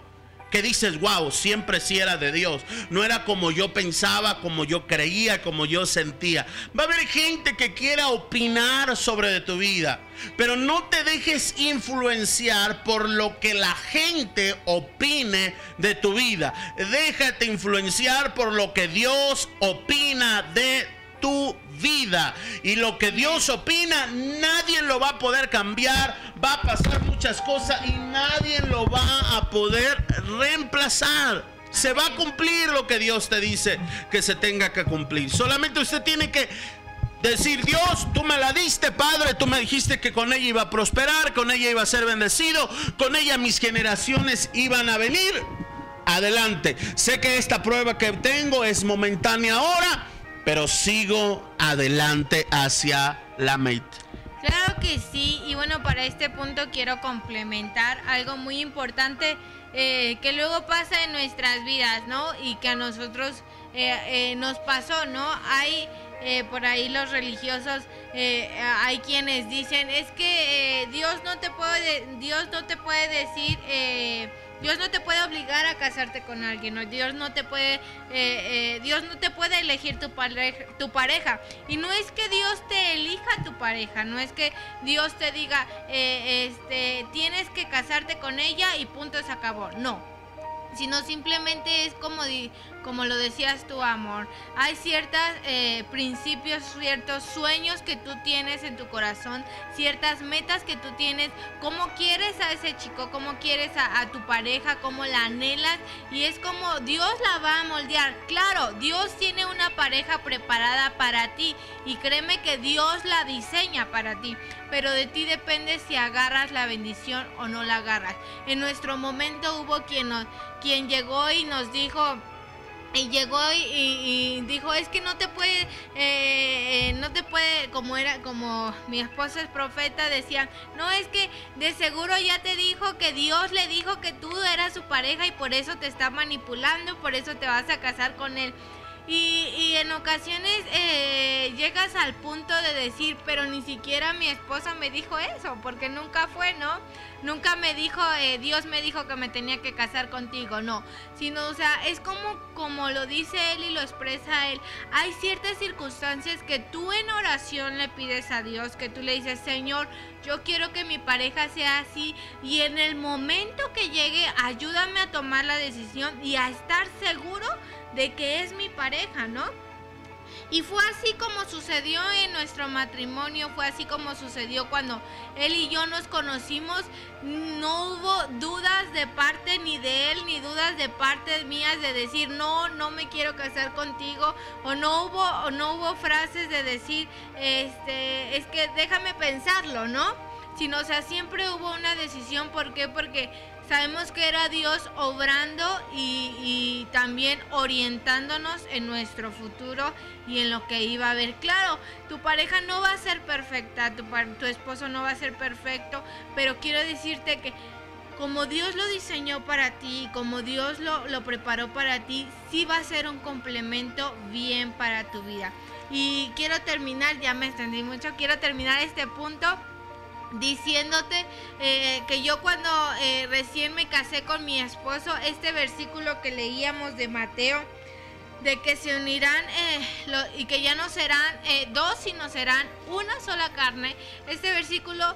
que dices, wow, siempre sí era de Dios. No era como yo pensaba, como yo creía, como yo sentía. Va a haber gente que quiera opinar sobre tu vida, pero no te dejes influenciar por lo que la gente opine de tu vida. Déjate influenciar por lo que Dios opina de tu vida. Y lo que Dios opina, nadie lo va a poder cambiar. Va a pasar muchas cosas y nadie lo va a poder reemplazar. Se va a cumplir lo que Dios te dice que se tenga que cumplir. Solamente usted tiene que decir, Dios, tú me la diste, Padre, tú me dijiste que con ella iba a prosperar, con ella iba a ser bendecido, con ella mis generaciones iban a venir. Adelante. Sé que esta prueba que tengo es momentánea ahora pero sigo adelante hacia la meta. Claro que sí, y bueno, para este punto quiero complementar algo muy importante eh, que luego pasa en nuestras vidas, ¿no? Y que a nosotros eh, eh, nos pasó, ¿no? Hay por ahí los religiosos, hay quienes dicen, es que Dios no te puede, Dios no te puede decir Dios no te puede obligar a casarte con alguien, Dios no te puede, eh, eh, Dios no te puede elegir tu pareja, tu pareja. Y no es que Dios te elija tu pareja, no es que Dios te diga, eh, este, tienes que casarte con ella y punto se acabó. No, sino simplemente es como, como lo decías tu amor. Hay ciertos eh, principios, ciertos sueños que tú tienes en tu corazón, ciertas metas que tú tienes, cómo quieres a ese chico, cómo quieres a, a tu pareja, cómo la anhelas y es como Dios la va a moldear. Claro, Dios tiene una pareja preparada para ti y créeme que Dios la diseña para ti pero de ti depende si agarras la bendición o no la agarras. En nuestro momento hubo quien, nos, quien llegó y nos dijo, y llegó y, dijo es que no te puede eh, eh, no te puede como era como mi esposo es profeta decía no es que de seguro ya te dijo que Dios le dijo que tú eras su pareja y por eso te está manipulando por eso te vas a casar con él y, en ocasiones eh, llegas al punto de decir, pero ni siquiera mi esposa me dijo eso, porque nunca fue, ¿no? Nunca me dijo, eh, Dios me dijo que me tenía que casar contigo, no. Sino, o sea, es como, como lo dice él y lo expresa él. Hay ciertas circunstancias que tú en oración le pides a Dios, que tú le dices, Señor, yo quiero que mi pareja sea así. Y en el momento que llegue, ayúdame a tomar la decisión y a estar seguro de que es mi pareja, ¿no? Y fue así como sucedió en nuestro matrimonio, fue así como sucedió cuando él y yo nos conocimos. No hubo dudas de parte ni de él, ni dudas de parte mías de decir, no, no me quiero casar contigo. O no hubo, o no hubo frases de decir, este, es que déjame pensarlo, ¿no? Sino, o sea, siempre hubo una decisión. ¿Por qué? Porque Sabemos que era Dios obrando y, también orientándonos en nuestro futuro y en lo que iba a haber. Claro, tu pareja no va a ser perfecta, tu, esposo no va a ser perfecto, pero quiero decirte que como Dios lo diseñó para ti, como Dios lo, lo preparó para ti, sí va a ser un complemento bien para tu vida. Y quiero terminar, ya me extendí mucho, quiero terminar este punto diciéndote eh, que yo cuando eh, recién me casé con mi esposo, este versículo que leíamos de Mateo, de que se unirán eh, y que ya no serán dos, sino serán una sola carne, este versículo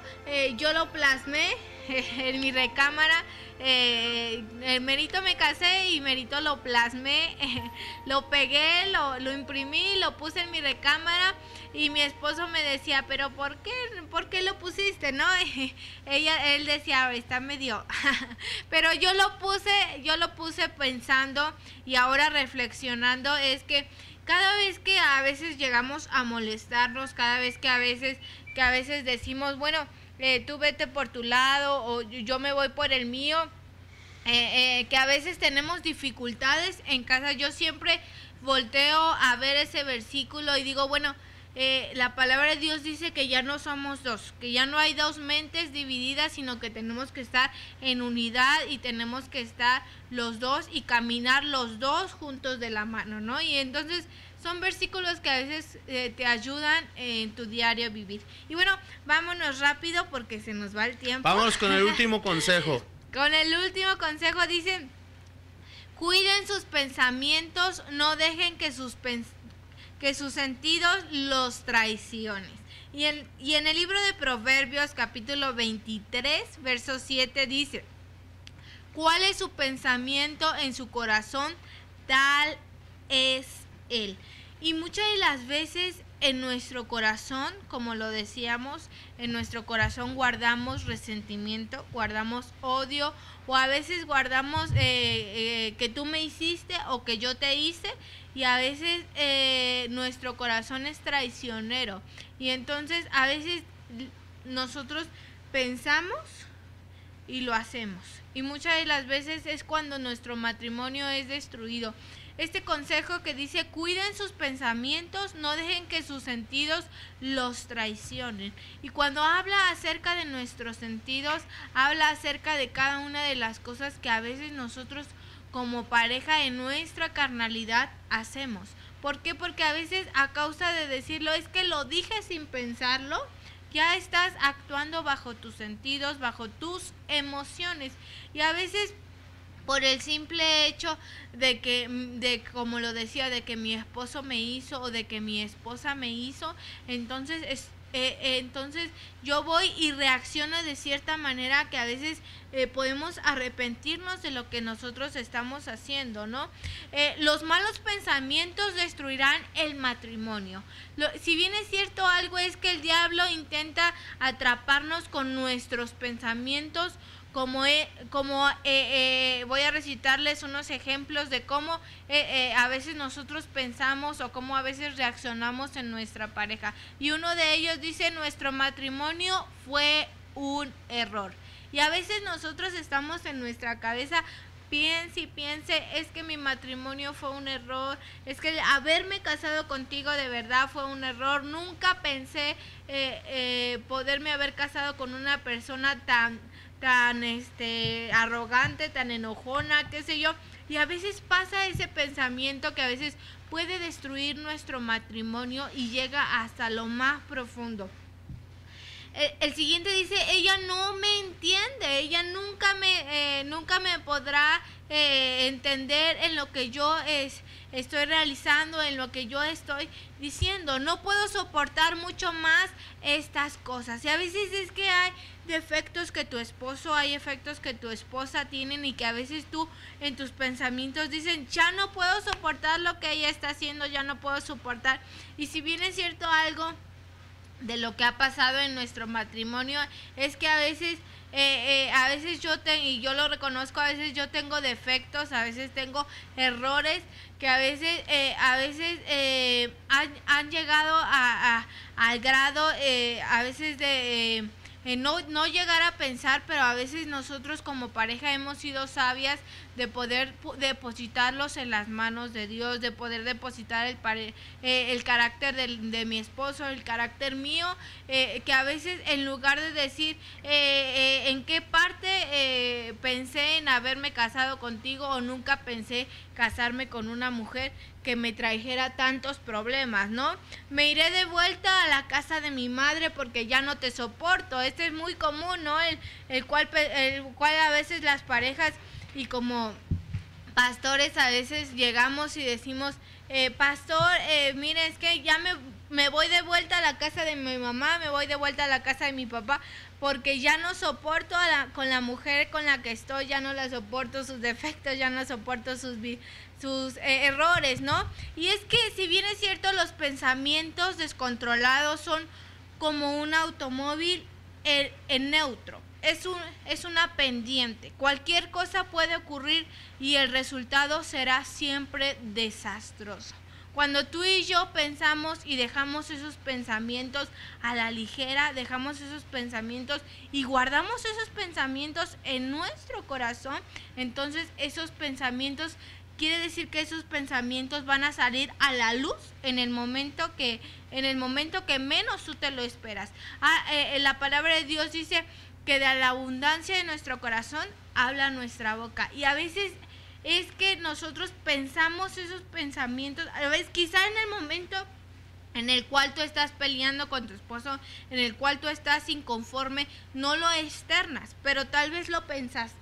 yo lo plasmé en mi recámara eh, Merito me casé y Merito lo plasmé, lo pegué, lo, lo, imprimí, lo puse en mi recámara y mi esposo me decía, pero ¿por qué, por qué lo pusiste? ¿No? Ella, él decía, está medio, pero yo lo puse, yo lo puse pensando y ahora reflexionando es que cada vez que a veces llegamos a molestarnos, cada vez que a veces, que a veces decimos, bueno, eh, tú vete por tu lado o yo me voy por el mío. Eh, que a veces tenemos dificultades en casa. Yo siempre volteo a ver ese versículo y digo, bueno, eh, la palabra de Dios dice que ya no somos dos, que ya no hay dos mentes divididas, sino que tenemos que estar en unidad y tenemos que estar los dos y caminar los dos juntos de la mano, ¿no? Y entonces son versículos que a veces eh, te ayudan en tu diario vivir. Y bueno, vámonos rápido porque se nos va el tiempo. Vámonos con el último consejo. con el último consejo dice, cuiden sus pensamientos, no dejen que sus que sus sentidos los traiciones. Y en, y en el libro de Proverbios capítulo 23, verso 7 dice, ¿cuál es su pensamiento en su corazón? Tal es él. Y muchas de las veces en nuestro corazón, como lo decíamos, en nuestro corazón guardamos resentimiento, guardamos odio o a veces guardamos eh, eh, que tú me hiciste o que yo te hice y a veces eh, nuestro corazón es traicionero y entonces a veces nosotros pensamos y lo hacemos y muchas de las veces es cuando nuestro matrimonio es destruido. Este consejo que dice cuiden sus pensamientos, no dejen que sus sentidos los traicionen. Y cuando habla acerca de nuestros sentidos, habla acerca de cada una de las cosas que a veces nosotros como pareja en nuestra carnalidad hacemos. ¿Por qué? Porque a veces a causa de decirlo es que lo dije sin pensarlo, ya estás actuando bajo tus sentidos, bajo tus emociones. Y a veces por el simple hecho de que, de como lo decía, de que mi esposo me hizo o de que mi esposa me hizo, entonces es, eh, eh, entonces yo voy y reacciono de cierta manera que a veces eh, podemos arrepentirnos de lo que nosotros estamos haciendo, ¿no? los malos pensamientos destruirán el matrimonio. si bien es cierto algo es que el diablo intenta atraparnos con nuestros pensamientos, como, como voy a recitarles unos ejemplos de cómo a veces nosotros pensamos o cómo a veces reaccionamos en nuestra pareja. Y uno de ellos dice, nuestro matrimonio fue un error. Y a veces nosotros estamos en nuestra cabeza piense y piense, es que mi matrimonio fue un error, es que haberme casado contigo de verdad fue un error, nunca pensé eh, eh, poderme haber casado con una persona tan tan este arrogante, tan enojona, qué sé yo. Y a veces pasa ese pensamiento que a veces puede destruir nuestro matrimonio y llega hasta lo más profundo. El, siguiente dice, ella no me entiende, ella nunca me, eh, nunca me podrá eh, entender en lo que yo es, estoy realizando, en lo que yo estoy diciendo. No puedo soportar mucho más estas cosas. Y a veces es que hay defectos que tu esposo, hay efectos que tu esposa tienen y que a veces tú en tus pensamientos dicen, ya no puedo soportar lo que ella está haciendo, ya no puedo soportar. Y si bien es cierto algo de lo que ha pasado en nuestro matrimonio, es que a veces... Eh, eh, a veces yo tengo, y yo lo reconozco, a veces yo tengo defectos, a veces tengo errores que a veces, eh, a veces han, han, llegado a, al grado, a veces de eh, no, no llegar a pensar, pero a veces nosotros como pareja hemos sido sabias de poder depositarlos en las manos de Dios, de poder depositar el, eh, el carácter de, mi esposo, el carácter mío, eh, que a veces en lugar de decir en qué parte pensé en haberme casado contigo o nunca pensé casarme con una mujer, que me trajera tantos problemas, ¿no? Me iré de vuelta a la casa de mi madre porque ya no te soporto. Este es muy común, ¿no? El, el, cual, el cual a veces las parejas y como pastores a veces llegamos y decimos, eh, pastor, eh, mire, es que ya me, me voy de vuelta a la casa de mi mamá, me voy de vuelta a la casa de mi papá, porque ya no soporto con la mujer con la que estoy, ya no la soporto sus defectos, ya no soporto sus, sus eh, errores, ¿no? Y es que si bien es cierto, los pensamientos descontrolados son como un automóvil en, neutro. Es, un, es una pendiente. Cualquier cosa puede ocurrir y el resultado será siempre desastroso. Cuando tú y yo pensamos y dejamos esos pensamientos a la ligera, dejamos esos pensamientos y guardamos esos pensamientos en nuestro corazón, entonces esos pensamientos quiere decir que esos pensamientos van a salir a la luz en el momento que en el momento que menos tú te lo esperas. Ah, eh, la palabra de Dios dice que de la abundancia de nuestro corazón habla nuestra boca y a veces es que nosotros pensamos esos pensamientos, a veces quizá en el momento en el cual tú estás peleando con tu esposo, en el cual tú estás inconforme, no lo externas, pero tal vez lo pensaste.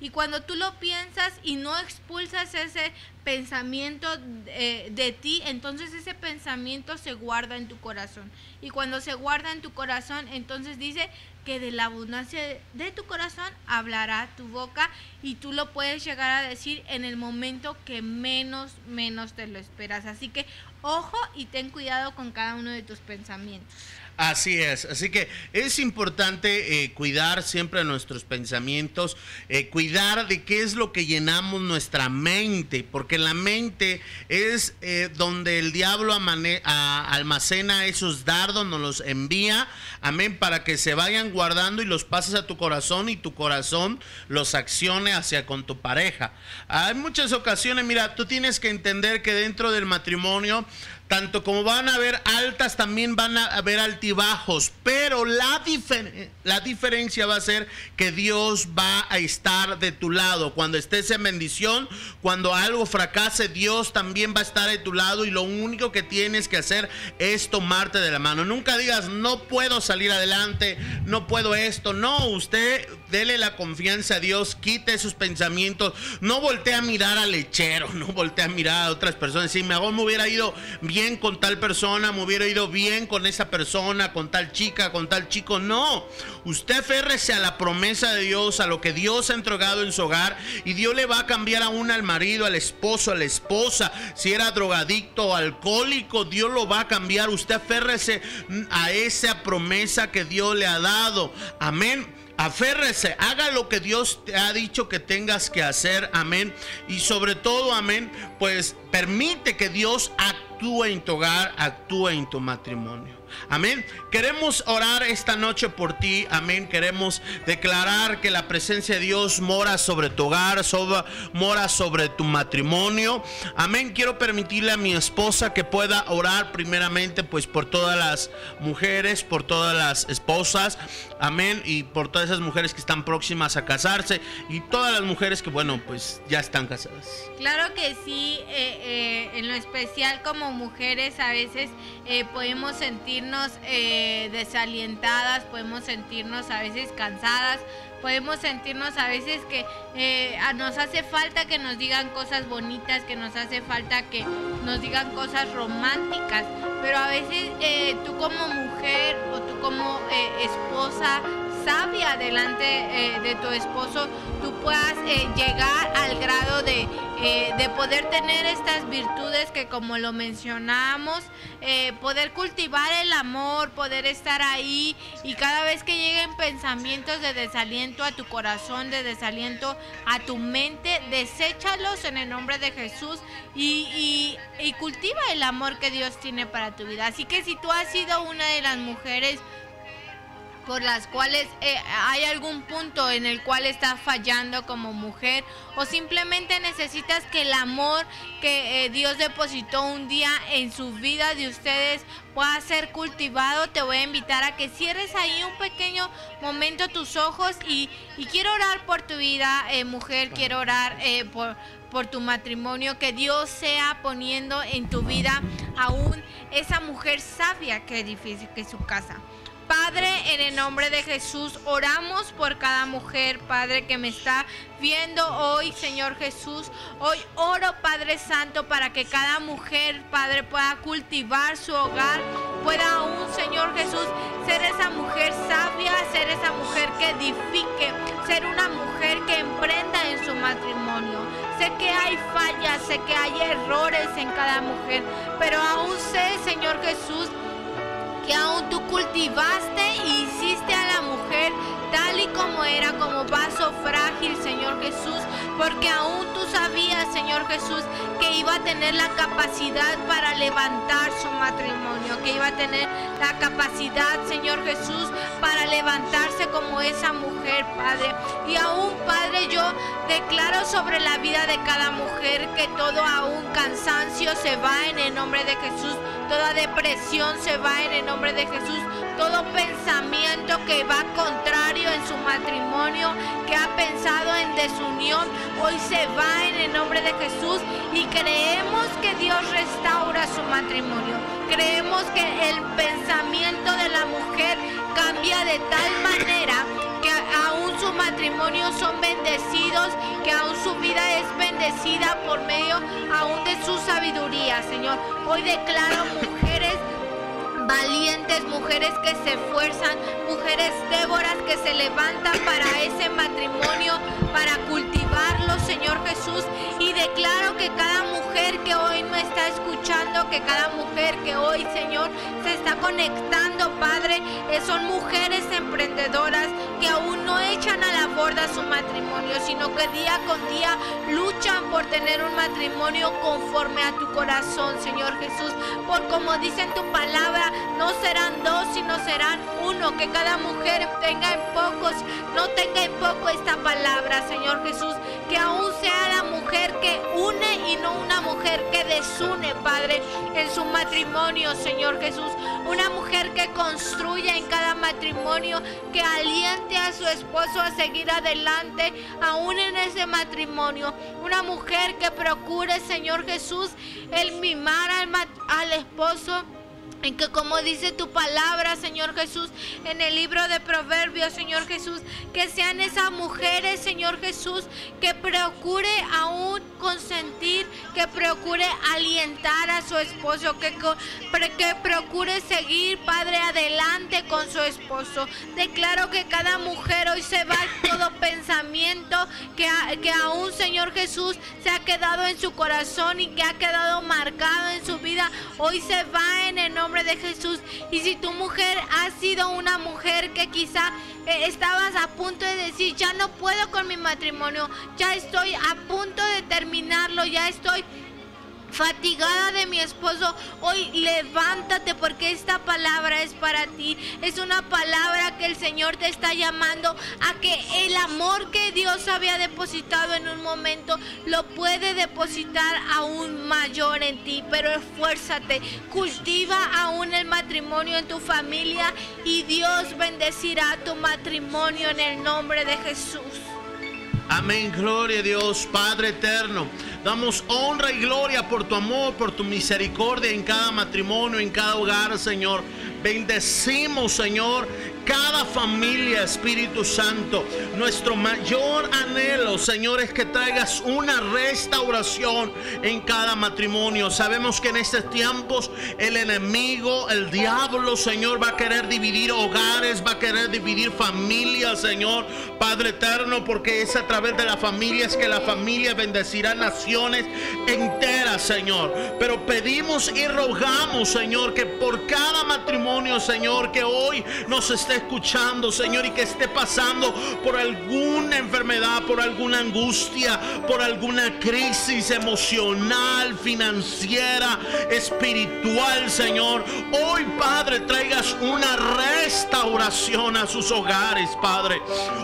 Y cuando tú lo piensas y no expulsas ese pensamiento de, de, ti, entonces ese pensamiento se guarda en tu corazón. Y cuando se guarda en tu corazón, entonces dice que de la abundancia de tu corazón hablará tu boca y tú lo puedes llegar a decir en el momento que menos, menos te lo esperas. Así que ojo y ten cuidado con cada uno de tus pensamientos. Así es, así que es importante eh, cuidar siempre nuestros pensamientos, eh, cuidar de qué es lo que llenamos nuestra mente, porque la mente es eh, donde el diablo almacena esos dardos, nos los envía, amén, para que se vayan guardando y los pases a tu corazón y tu corazón los accione hacia con tu pareja. Hay muchas ocasiones, mira, tú tienes que entender que dentro del matrimonio tanto como van a haber altas, también van a haber altibajos, pero la, la diferencia va a ser que Dios va a estar de tu lado. Cuando estés en bendición, cuando algo fracase, Dios también va a estar de tu lado y lo único que tienes que hacer es tomarte de la mano. Nunca digas, no puedo salir adelante, no puedo esto. No, usted dele la confianza a Dios, quite esos pensamientos, no voltee a mirar al lechero, no voltee a mirar a otras personas. Si me hubiera ido bien con tal persona, me hubiera ido bien con esa persona, con tal chica, con tal chico. No, usted férrese a la promesa de Dios, a lo que Dios ha entregado en su hogar y Dios le va a cambiar aún al marido, al esposo, a la esposa. Si era drogadicto o alcohólico, Dios lo va a cambiar. Usted férrese a esa promesa que Dios le ha dado. Amén. Aférrese, haga lo que Dios te ha dicho que tengas que hacer, amén. Y sobre todo, amén, pues permite que Dios actúe en tu hogar, actúe en tu matrimonio. Amén. Queremos orar esta noche por ti. Amén. Queremos declarar que la presencia de Dios mora sobre tu hogar, mora sobre tu matrimonio. Amén. Quiero permitirle a mi esposa que pueda orar primeramente pues por todas las mujeres, por todas las esposas. Amén. Y por todas esas mujeres que están próximas a casarse y todas las mujeres que bueno pues ya están casadas. Claro que sí. Eh, eh, en lo especial como mujeres a veces eh, podemos sentirnos eh, desalientadas, podemos sentirnos a veces cansadas, podemos sentirnos a veces que eh, nos hace falta que nos digan cosas bonitas, que nos hace falta que nos digan cosas románticas, pero a veces tú como mujer o tú como esposa sabia delante eh, de tu esposo, tú puedas eh, llegar al grado de, eh, de, poder tener estas virtudes que como lo mencionamos, poder cultivar el amor, poder estar ahí y cada vez que lleguen pensamientos de desaliento a tu corazón, de desaliento a tu mente, deséchalos en el nombre de Jesús y, y, y cultiva el amor que Dios tiene para tu vida. Así que si tú has sido una de las mujeres, por las cuales eh, hay algún punto en el cual estás fallando como mujer o simplemente necesitas que el amor que eh, Dios depositó un día en su vida de ustedes pueda ser cultivado, te voy a invitar a que cierres ahí un pequeño momento tus ojos y, quiero orar por tu vida, eh, mujer, quiero orar por, por tu matrimonio, que Dios sea poniendo en tu vida aún esa mujer sabia que edifique su casa. Padre, en el nombre de Jesús, oramos por cada mujer, Padre, que me está viendo hoy, Señor Jesús. Hoy oro, Padre Santo, para que cada mujer, Padre, pueda cultivar su hogar, pueda aún, Señor Jesús, ser esa mujer sabia, ser esa mujer que edifique, ser una mujer que emprenda en su matrimonio. Sé que hay fallas, sé que hay errores en cada mujer, pero aún sé, Señor Jesús, que aún tú cultivaste y hiciste a la mujer tal y como era, como vaso frágil, Señor Jesús, porque aún tú sabías, Señor Jesús, que iba a tener la capacidad para levantar su matrimonio, que iba a tener la capacidad, Señor Jesús, para levantarse como esa mujer, Padre. Y aún, Padre, yo declaro sobre la vida de cada mujer que todo aún cansancio se va en el nombre de Jesús, toda depresión se va en el nombre de Jesús, todo pensamiento que va contrario en su matrimonio, que ha pensado en desunión, hoy se va en el nombre de Jesús y creemos que Dios restaura su matrimonio. Creemos que el pensamiento de la mujer cambia de tal manera que aún su matrimonio son bendecidos, que aún su vida es bendecida por medio aún de su sabiduría, Señor. Hoy declaro mujeres valientes, mujeres que se esfuerzan, mujeres Déboras que se levantan para ese matrimonio, para cultivarlo, Señor Jesús. Y declaro que cada mujer que hoy está escuchando, que cada mujer que hoy, Señor, se está conectando, Padre, eh, son mujeres emprendedoras que aún no echan a la borda su matrimonio, sino que día con día luchan por tener un matrimonio conforme a tu corazón, Señor Jesús. Por como dice en tu palabra, no serán dos, sino serán uno. Que cada mujer tenga en pocos, no tenga en poco esta palabra, Señor Jesús. Que aún sea la mujer que une y no una mujer que desune, Padre, en su matrimonio, Señor Jesús. Una mujer que construya en cada matrimonio, que aliente a su esposo a seguir adelante, aún en ese matrimonio. Una mujer que procure, Señor Jesús, el mimar al, al esposo en que como dice tu palabra, Señor Jesús, en el libro de Proverbios, Señor Jesús, que sean esas mujeres, Señor Jesús, que procure aún consentir, que procure alientar a su esposo, que, que procure seguir, Padre, adelante con su esposo. Declaro que cada mujer hoy se va todo pensamiento que, que aún, Señor Jesús, se ha quedado en su corazón y que ha quedado marcado en su vida. Hoy se va en el nombre de Jesús. Y si tu mujer ha sido una mujer que quizá eh, estabas a punto de decir, ya no puedo con mi matrimonio, ya estoy a punto de terminarlo, ya estoy fatigada de mi esposo, hoy levántate porque esta palabra es para ti. Es una palabra que el Señor te está llamando a que el amor que Dios había depositado en un momento lo puede depositar aún mayor en ti. Pero esfuérzate, cultiva aún el matrimonio en tu familia y Dios bendecirá tu matrimonio en el nombre de Jesús. Amén, gloria a Dios, Padre eterno. Damos honra y gloria por tu amor, por tu misericordia en cada matrimonio, en cada hogar, Señor. Bendecimos, Señor, cada familia, Espíritu Santo. Nuestro mayor anhelo, Señor, es que traigas una restauración en cada matrimonio. Sabemos que en estos tiempos el enemigo, el diablo, Señor, va a querer dividir hogares, va a querer dividir familias, Señor, Padre eterno, porque es a través de las familias que la familia bendecirá naciones enteras, Señor. Pero pedimos y rogamos, Señor, que por cada matrimonio, Señor, que hoy nos esté escuchando, Señor, y que esté pasando por alguna enfermedad, por alguna angustia, por alguna crisis emocional, financiera, espiritual, Señor. Hoy, Padre, traigas una restauración a sus hogares, Padre.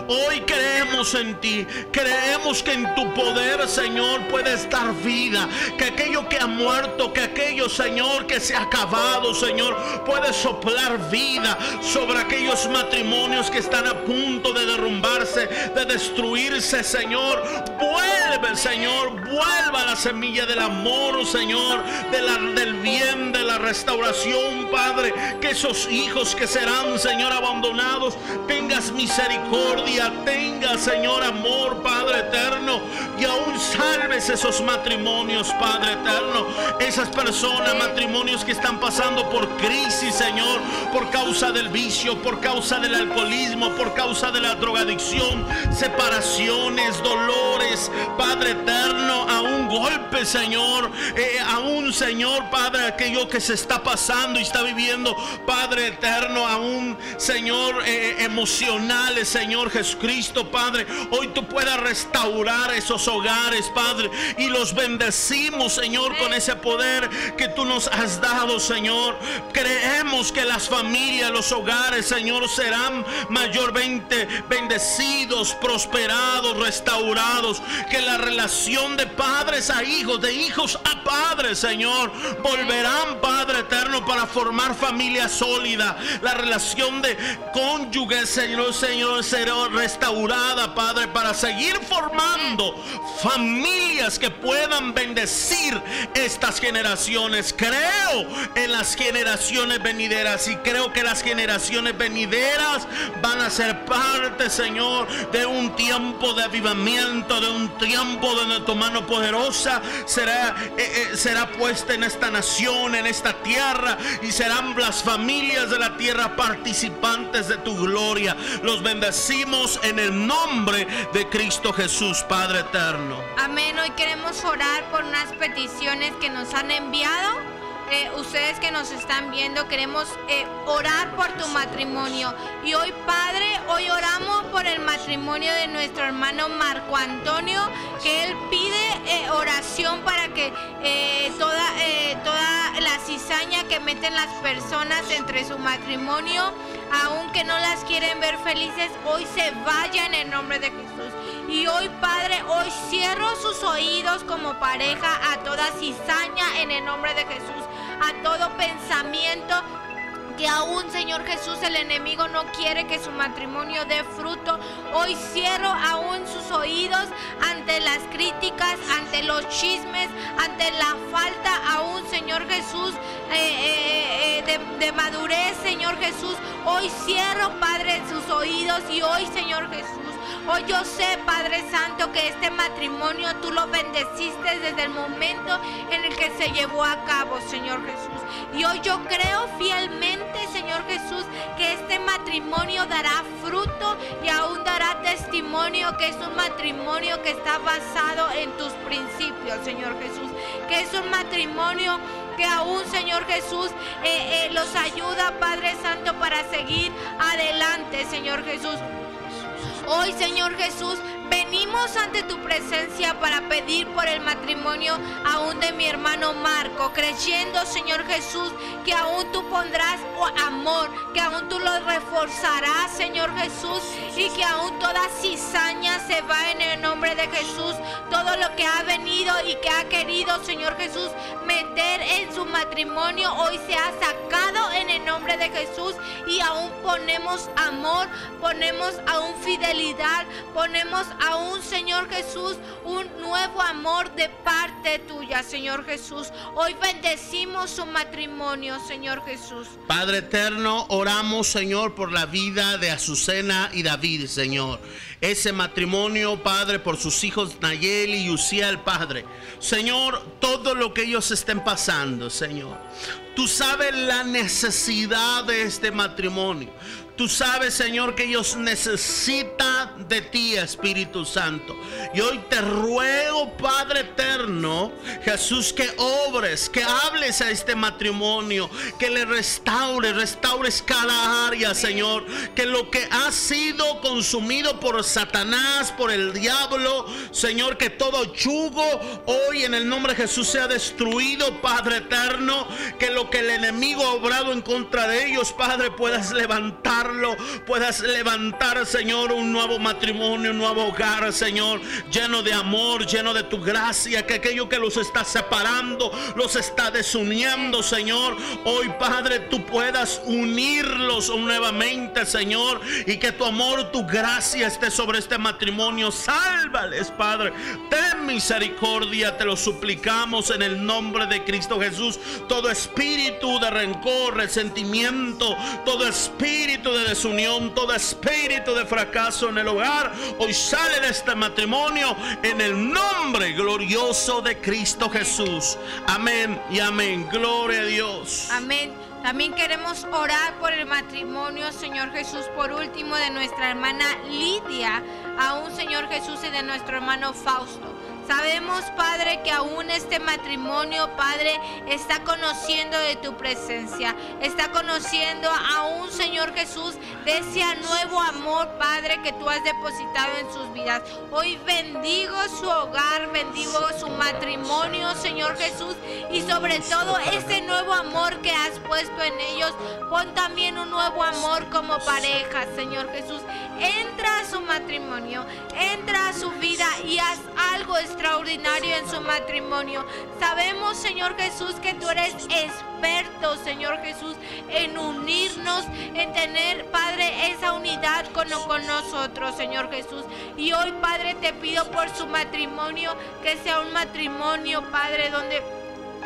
Hoy creemos en ti, creemos que en tu poder, Señor, puedes dar vida, que aquello que ha muerto, que aquello, Señor, que se ha acabado, Señor, puede soplar vida sobre aquellos matrimonios que están a punto de derrumbarse, de destruirse, Señor. Vuelve, Señor, vuelva la semilla del amor, Señor, de la, del bien, de la restauración, Padre. Que esos hijos que serán, Señor, abandonados, tengas misericordia, tengas, Señor, amor, Padre eterno. Y aún salves esos matrimonios, Padre eterno. Esas personas, matrimonios que están pasando por crisis, Señor, por causa del vicio, por causa causa del alcoholismo, por causa de la drogadicción, separaciones, dolores, Padre eterno, a un golpe, Señor, eh, a un Señor, Padre, aquello que se está pasando y está viviendo, Padre eterno, aún aún, Señor, eh, emocionales, Señor Jesucristo, Padre. Hoy tú puedas restaurar esos hogares, Padre, y los bendecimos, Señor, con ese poder que tú nos has dado, Señor. Creemos que las familias, los hogares, Señor, serán mayormente bendecidos, prosperados, restaurados. Que la relación de padres a hijos, de hijos a padres, Señor, volverán, Padre eterno, para formar familia sólida. La relación de cónyuge, Señor, Señor, será restaurada, Padre, para seguir formando familias que puedan bendecir estas generaciones. Creo en las generaciones venideras y creo que las generaciones venideras van a ser parte, Señor, de un tiempo de avivamiento, de un tiempo donde tu mano poderosa será, eh, eh, será puesta en esta nación, en esta tierra, y serán las familias de la tierra participantes de tu gloria. Los bendecimos en el nombre de Cristo Jesús, Padre eterno. Amén. Hoy queremos orar por unas peticiones que nos han enviado. Eh, ustedes que nos están viendo, queremos eh, orar por tu matrimonio. Y hoy, Padre, hoy oramos por el matrimonio de nuestro hermano Marco Antonio, que él pide eh, oración para que toda, toda la cizaña que meten las personas entre su matrimonio, aunque no las quieren ver felices, hoy se vaya en el nombre de Jesús. Y hoy, Padre, hoy cierro sus oídos como pareja a toda cizaña en el nombre de Jesús a todo pensamiento que aún, Señor Jesús, el enemigo no quiere que su matrimonio dé fruto. Hoy cierro aún sus oídos ante las críticas, ante los chismes, ante la falta aún, Señor Jesús, eh, eh, eh, de, de madurez, Señor Jesús. Hoy cierro, Padre, sus oídos y hoy, Señor Jesús. Hoy yo sé, Padre Santo, que este matrimonio tú lo bendeciste desde el momento en el que se llevó a cabo, Señor Jesús. Y hoy yo creo fielmente, Señor Jesús, que este matrimonio dará fruto y aún dará testimonio que es un matrimonio que está basado en tus principios, Señor Jesús. Que es un matrimonio que aún, Señor Jesús, eh, eh, los ayuda, Padre Santo, para seguir adelante, Señor Jesús. Hoy, Señor Jesús, venimos ante tu presencia para pedir por el matrimonio aún de mi hermano Marco, creyendo, Señor Jesús, que aún tú pondrás amor, que aún tú lo reforzarás, Señor Jesús, y que aún toda cizaña se va en el nombre de Jesús. Todo lo que ha venido y que ha querido, Señor Jesús, meter en su matrimonio, hoy se ha sacado en el nombre de Jesús y aún ponemos amor, ponemos aún fidelidad ponemos a Señor Jesús un nuevo amor de parte tuya, Señor Jesús. Hoy bendecimos su matrimonio, Señor Jesús. Padre eterno, oramos, Señor, por la vida de Azucena y David, Señor. Ese matrimonio, Padre, por sus hijos Nayeli y Uciel, Padre. Señor, todo lo que ellos estén pasando, Señor. Tú sabes la necesidad de este matrimonio. Tú sabes, Señor, que ellos necesitan de ti, Espíritu Santo. Y hoy te ruego, Padre eterno, Jesús, que obres, que hables a este matrimonio, que le restaures, restaures cada área, Señor. Que lo que ha sido consumido por Satanás, por el diablo, Señor, que todo yugo hoy en el nombre de Jesús sea destruido, Padre eterno. Que lo que el enemigo ha obrado en contra de ellos, Padre, puedas levantar puedas levantar, Señor, un nuevo matrimonio, un nuevo hogar, Señor, lleno de amor, lleno de tu gracia, que aquello que los está separando, los está desuniendo, Señor. Hoy, Padre, tú puedas unirlos nuevamente, Señor, y que tu amor, tu gracia esté sobre este matrimonio. Sálvales, Padre. Ten misericordia, te lo suplicamos en el nombre de Cristo Jesús. Todo espíritu de rencor, resentimiento, todo espíritu de desunión, todo espíritu de fracaso en el hogar, hoy sale de este matrimonio en el nombre glorioso de Cristo Jesús. Amén y amén. Gloria a Dios. Amén. También queremos orar por el matrimonio, Señor Jesús, por último de nuestra hermana Lidia, a un Señor Jesús y de nuestro hermano Fausto. Sabemos, Padre, que aún este matrimonio, Padre, está conociendo de tu presencia. Está conociendo aún, Señor Jesús, de ese nuevo amor, Padre, que tú has depositado en sus vidas. Hoy bendigo su hogar, bendigo su matrimonio, Señor Jesús, y sobre todo ese nuevo amor que has puesto en ellos. Pon también un nuevo amor como pareja, Señor Jesús. Entra a su matrimonio, entra a su vida y haz algo extraordinario en su matrimonio. Sabemos, Señor Jesús, que tú eres experto, Señor Jesús, en unirnos, en tener, Padre, esa unidad con, nosotros, Señor Jesús. Y hoy, Padre, te pido por su matrimonio, que sea un matrimonio, Padre, donde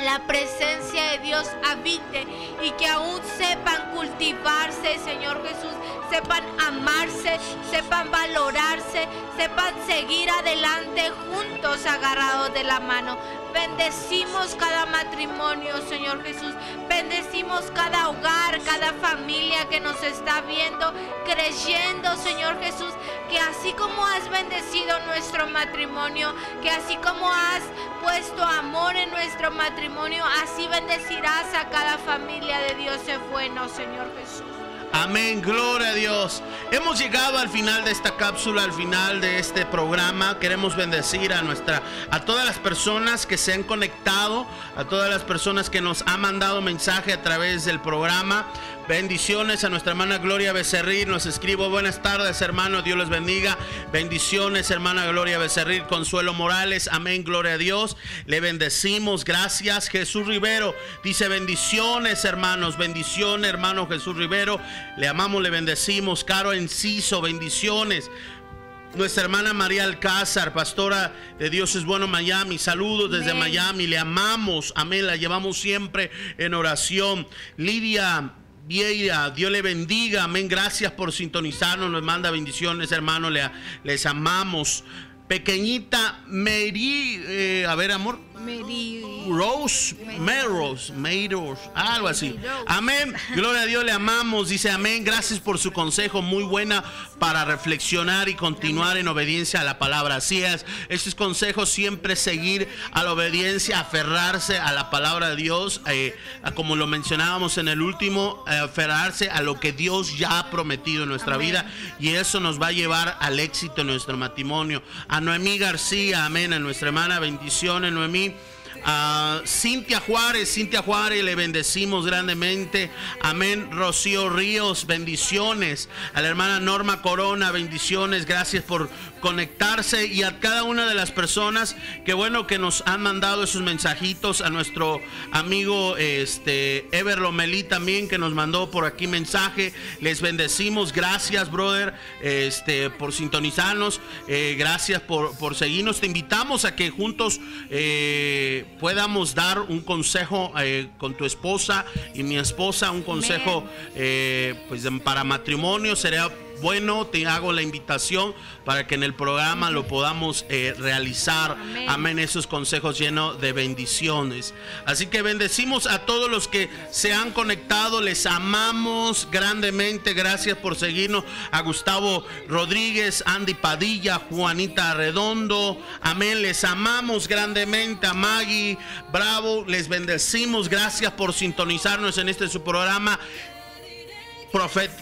la presencia de Dios habite y que aún sepan cultivarse, Señor Jesús, sepan amarse, sepan valorarse, sepan seguir adelante juntos agarrados de la mano. Bendecimos cada matrimonio, Señor Jesús. Bendecimos cada hogar, cada familia que nos está viendo, creyendo, Señor Jesús, que así como has bendecido nuestro matrimonio, que así como has puesto amor en nuestro matrimonio, así bendecirás a cada familia de Dios es bueno, Señor Jesús. Amén, gloria a Dios. Hemos llegado al final de esta cápsula, al final de este programa. Queremos bendecir a nuestra a todas las personas que se han conectado, a todas las personas que nos han mandado mensaje a través del programa. Bendiciones a nuestra hermana Gloria Becerril. Nos escribo buenas tardes, hermano. Dios les bendiga. Bendiciones, hermana Gloria Becerril. Consuelo Morales. Amén, gloria a Dios. Le bendecimos. Gracias, Jesús Rivero. Dice bendiciones, hermanos. Bendiciones, hermano Jesús Rivero. Le amamos, le bendecimos. Caro Enciso, bendiciones. Nuestra hermana María Alcázar, pastora de Dios es bueno Miami, saludos desde Miami, le amamos, amén, la llevamos siempre en oración. Lidia Vieira, Dios le bendiga, amén. Gracias por sintonizarnos, nos manda bendiciones, hermano. Le, les amamos. Pequeñita Mary, eh, a ver, amor. Mary Rose, Meros, Meros, algo así. Amén. Gloria a Dios, le amamos. Dice amén. Gracias por su consejo, muy buena para reflexionar y continuar en obediencia a la palabra. Así es. Estos consejos siempre seguir a la obediencia, aferrarse a la palabra de Dios, eh, como lo mencionábamos en el último, eh, aferrarse a lo que Dios ya ha prometido en nuestra vida y eso nos va a llevar al éxito en nuestro matrimonio. A Noemí García, amén. A nuestra hermana, bendiciones, Noemí. game A Cintia Juárez, Cintia Juárez, le bendecimos grandemente. Amén. Rocío Ríos, bendiciones. A la hermana Norma Corona, bendiciones. Gracias por conectarse y a cada una de las personas que bueno que nos han mandado esos mensajitos a nuestro amigo este Ever Lomelí también que nos mandó por aquí mensaje les bendecimos gracias brother este por sintonizarnos eh, gracias por, por, seguirnos te invitamos a que juntos eh, podamos dar un consejo eh, con tu esposa y mi esposa un consejo pues para matrimonio sería bueno, te hago la invitación para que en el programa lo podamos eh, realizar. Amén. Esos consejos llenos de bendiciones. Así que bendecimos a todos los que se han conectado. Les amamos grandemente. Gracias por seguirnos. A Gustavo Rodríguez, Andy Padilla, Juanita Redondo. Amén. Les amamos grandemente. A Maggie Bravo. Les bendecimos. Gracias por sintonizarnos en este su programa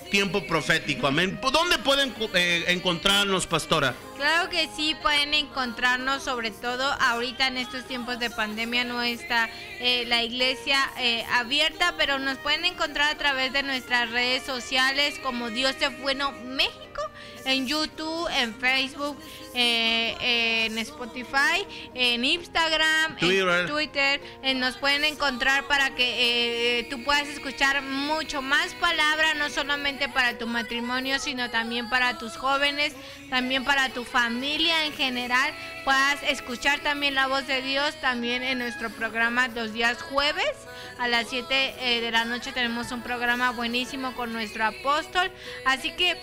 tiempo profético. Amén. ¿Dónde pueden eh, encontrarnos, pastora? Claro que sí, pueden encontrarnos, sobre todo ahorita en estos tiempos de pandemia no está eh, la iglesia eh, abierta, pero nos pueden encontrar a través de nuestras redes sociales como Dios es bueno México, en YouTube, en Facebook, eh, en Spotify, en Instagram, en Twitter. Eh, nos pueden encontrar para que eh, tú puedas escuchar mucho más palabra, no solamente para tu matrimonio, sino también para tus jóvenes, también para tu familia en general. Puedas escuchar también la voz de Dios también en nuestro programa los días jueves. A las 7 de la noche tenemos un programa buenísimo con nuestro apóstol. Así que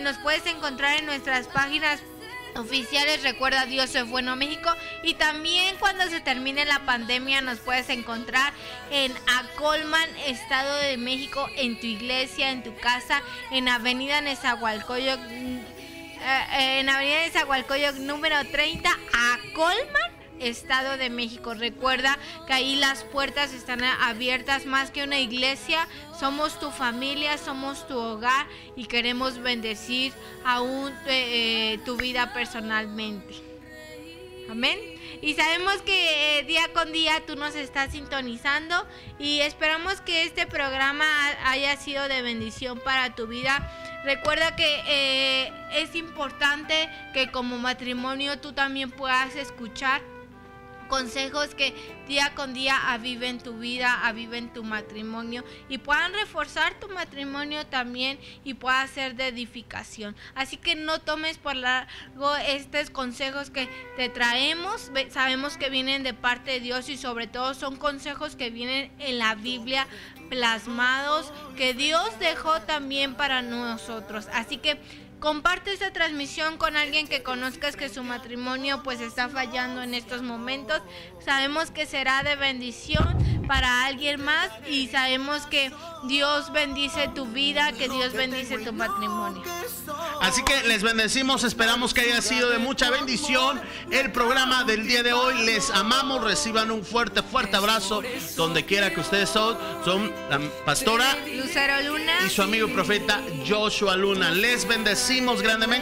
nos puedes encontrar en nuestras páginas oficiales. Recuerda, Dios es bueno México. Y también cuando se termine la pandemia nos puedes encontrar en Acolman, Estado de México, en tu iglesia, en tu casa, en Avenida Nezahualcóyotl eh, en Avenida de Zagualcoyo número 30 a Colman Estado de México. Recuerda que ahí las puertas están abiertas más que una iglesia. Somos tu familia, somos tu hogar y queremos bendecir aún eh, tu vida personalmente. Amén. Y sabemos que eh, día con día tú nos estás sintonizando y esperamos que este programa haya sido de bendición para tu vida. Recuerda que eh, es importante que como matrimonio tú también puedas escuchar consejos que día con día aviven tu vida, aviven tu matrimonio y puedan reforzar tu matrimonio también y pueda ser de edificación. Así que no tomes por largo estos consejos que te traemos. Sabemos que vienen de parte de Dios y sobre todo son consejos que vienen en la Biblia plasmados que Dios dejó también para nosotros. Así que Comparte esta transmisión con alguien que conozcas que su matrimonio pues está fallando en estos momentos. Sabemos que será de bendición para alguien más y sabemos que Dios bendice tu vida, que Dios bendice tu matrimonio. Así que les bendecimos, esperamos que haya sido de mucha bendición el programa del día de hoy. Les amamos, reciban un fuerte, fuerte abrazo donde quiera que ustedes son. Son la pastora Lucero Luna y su amigo profeta Joshua Luna. Les bendecimos grandemente.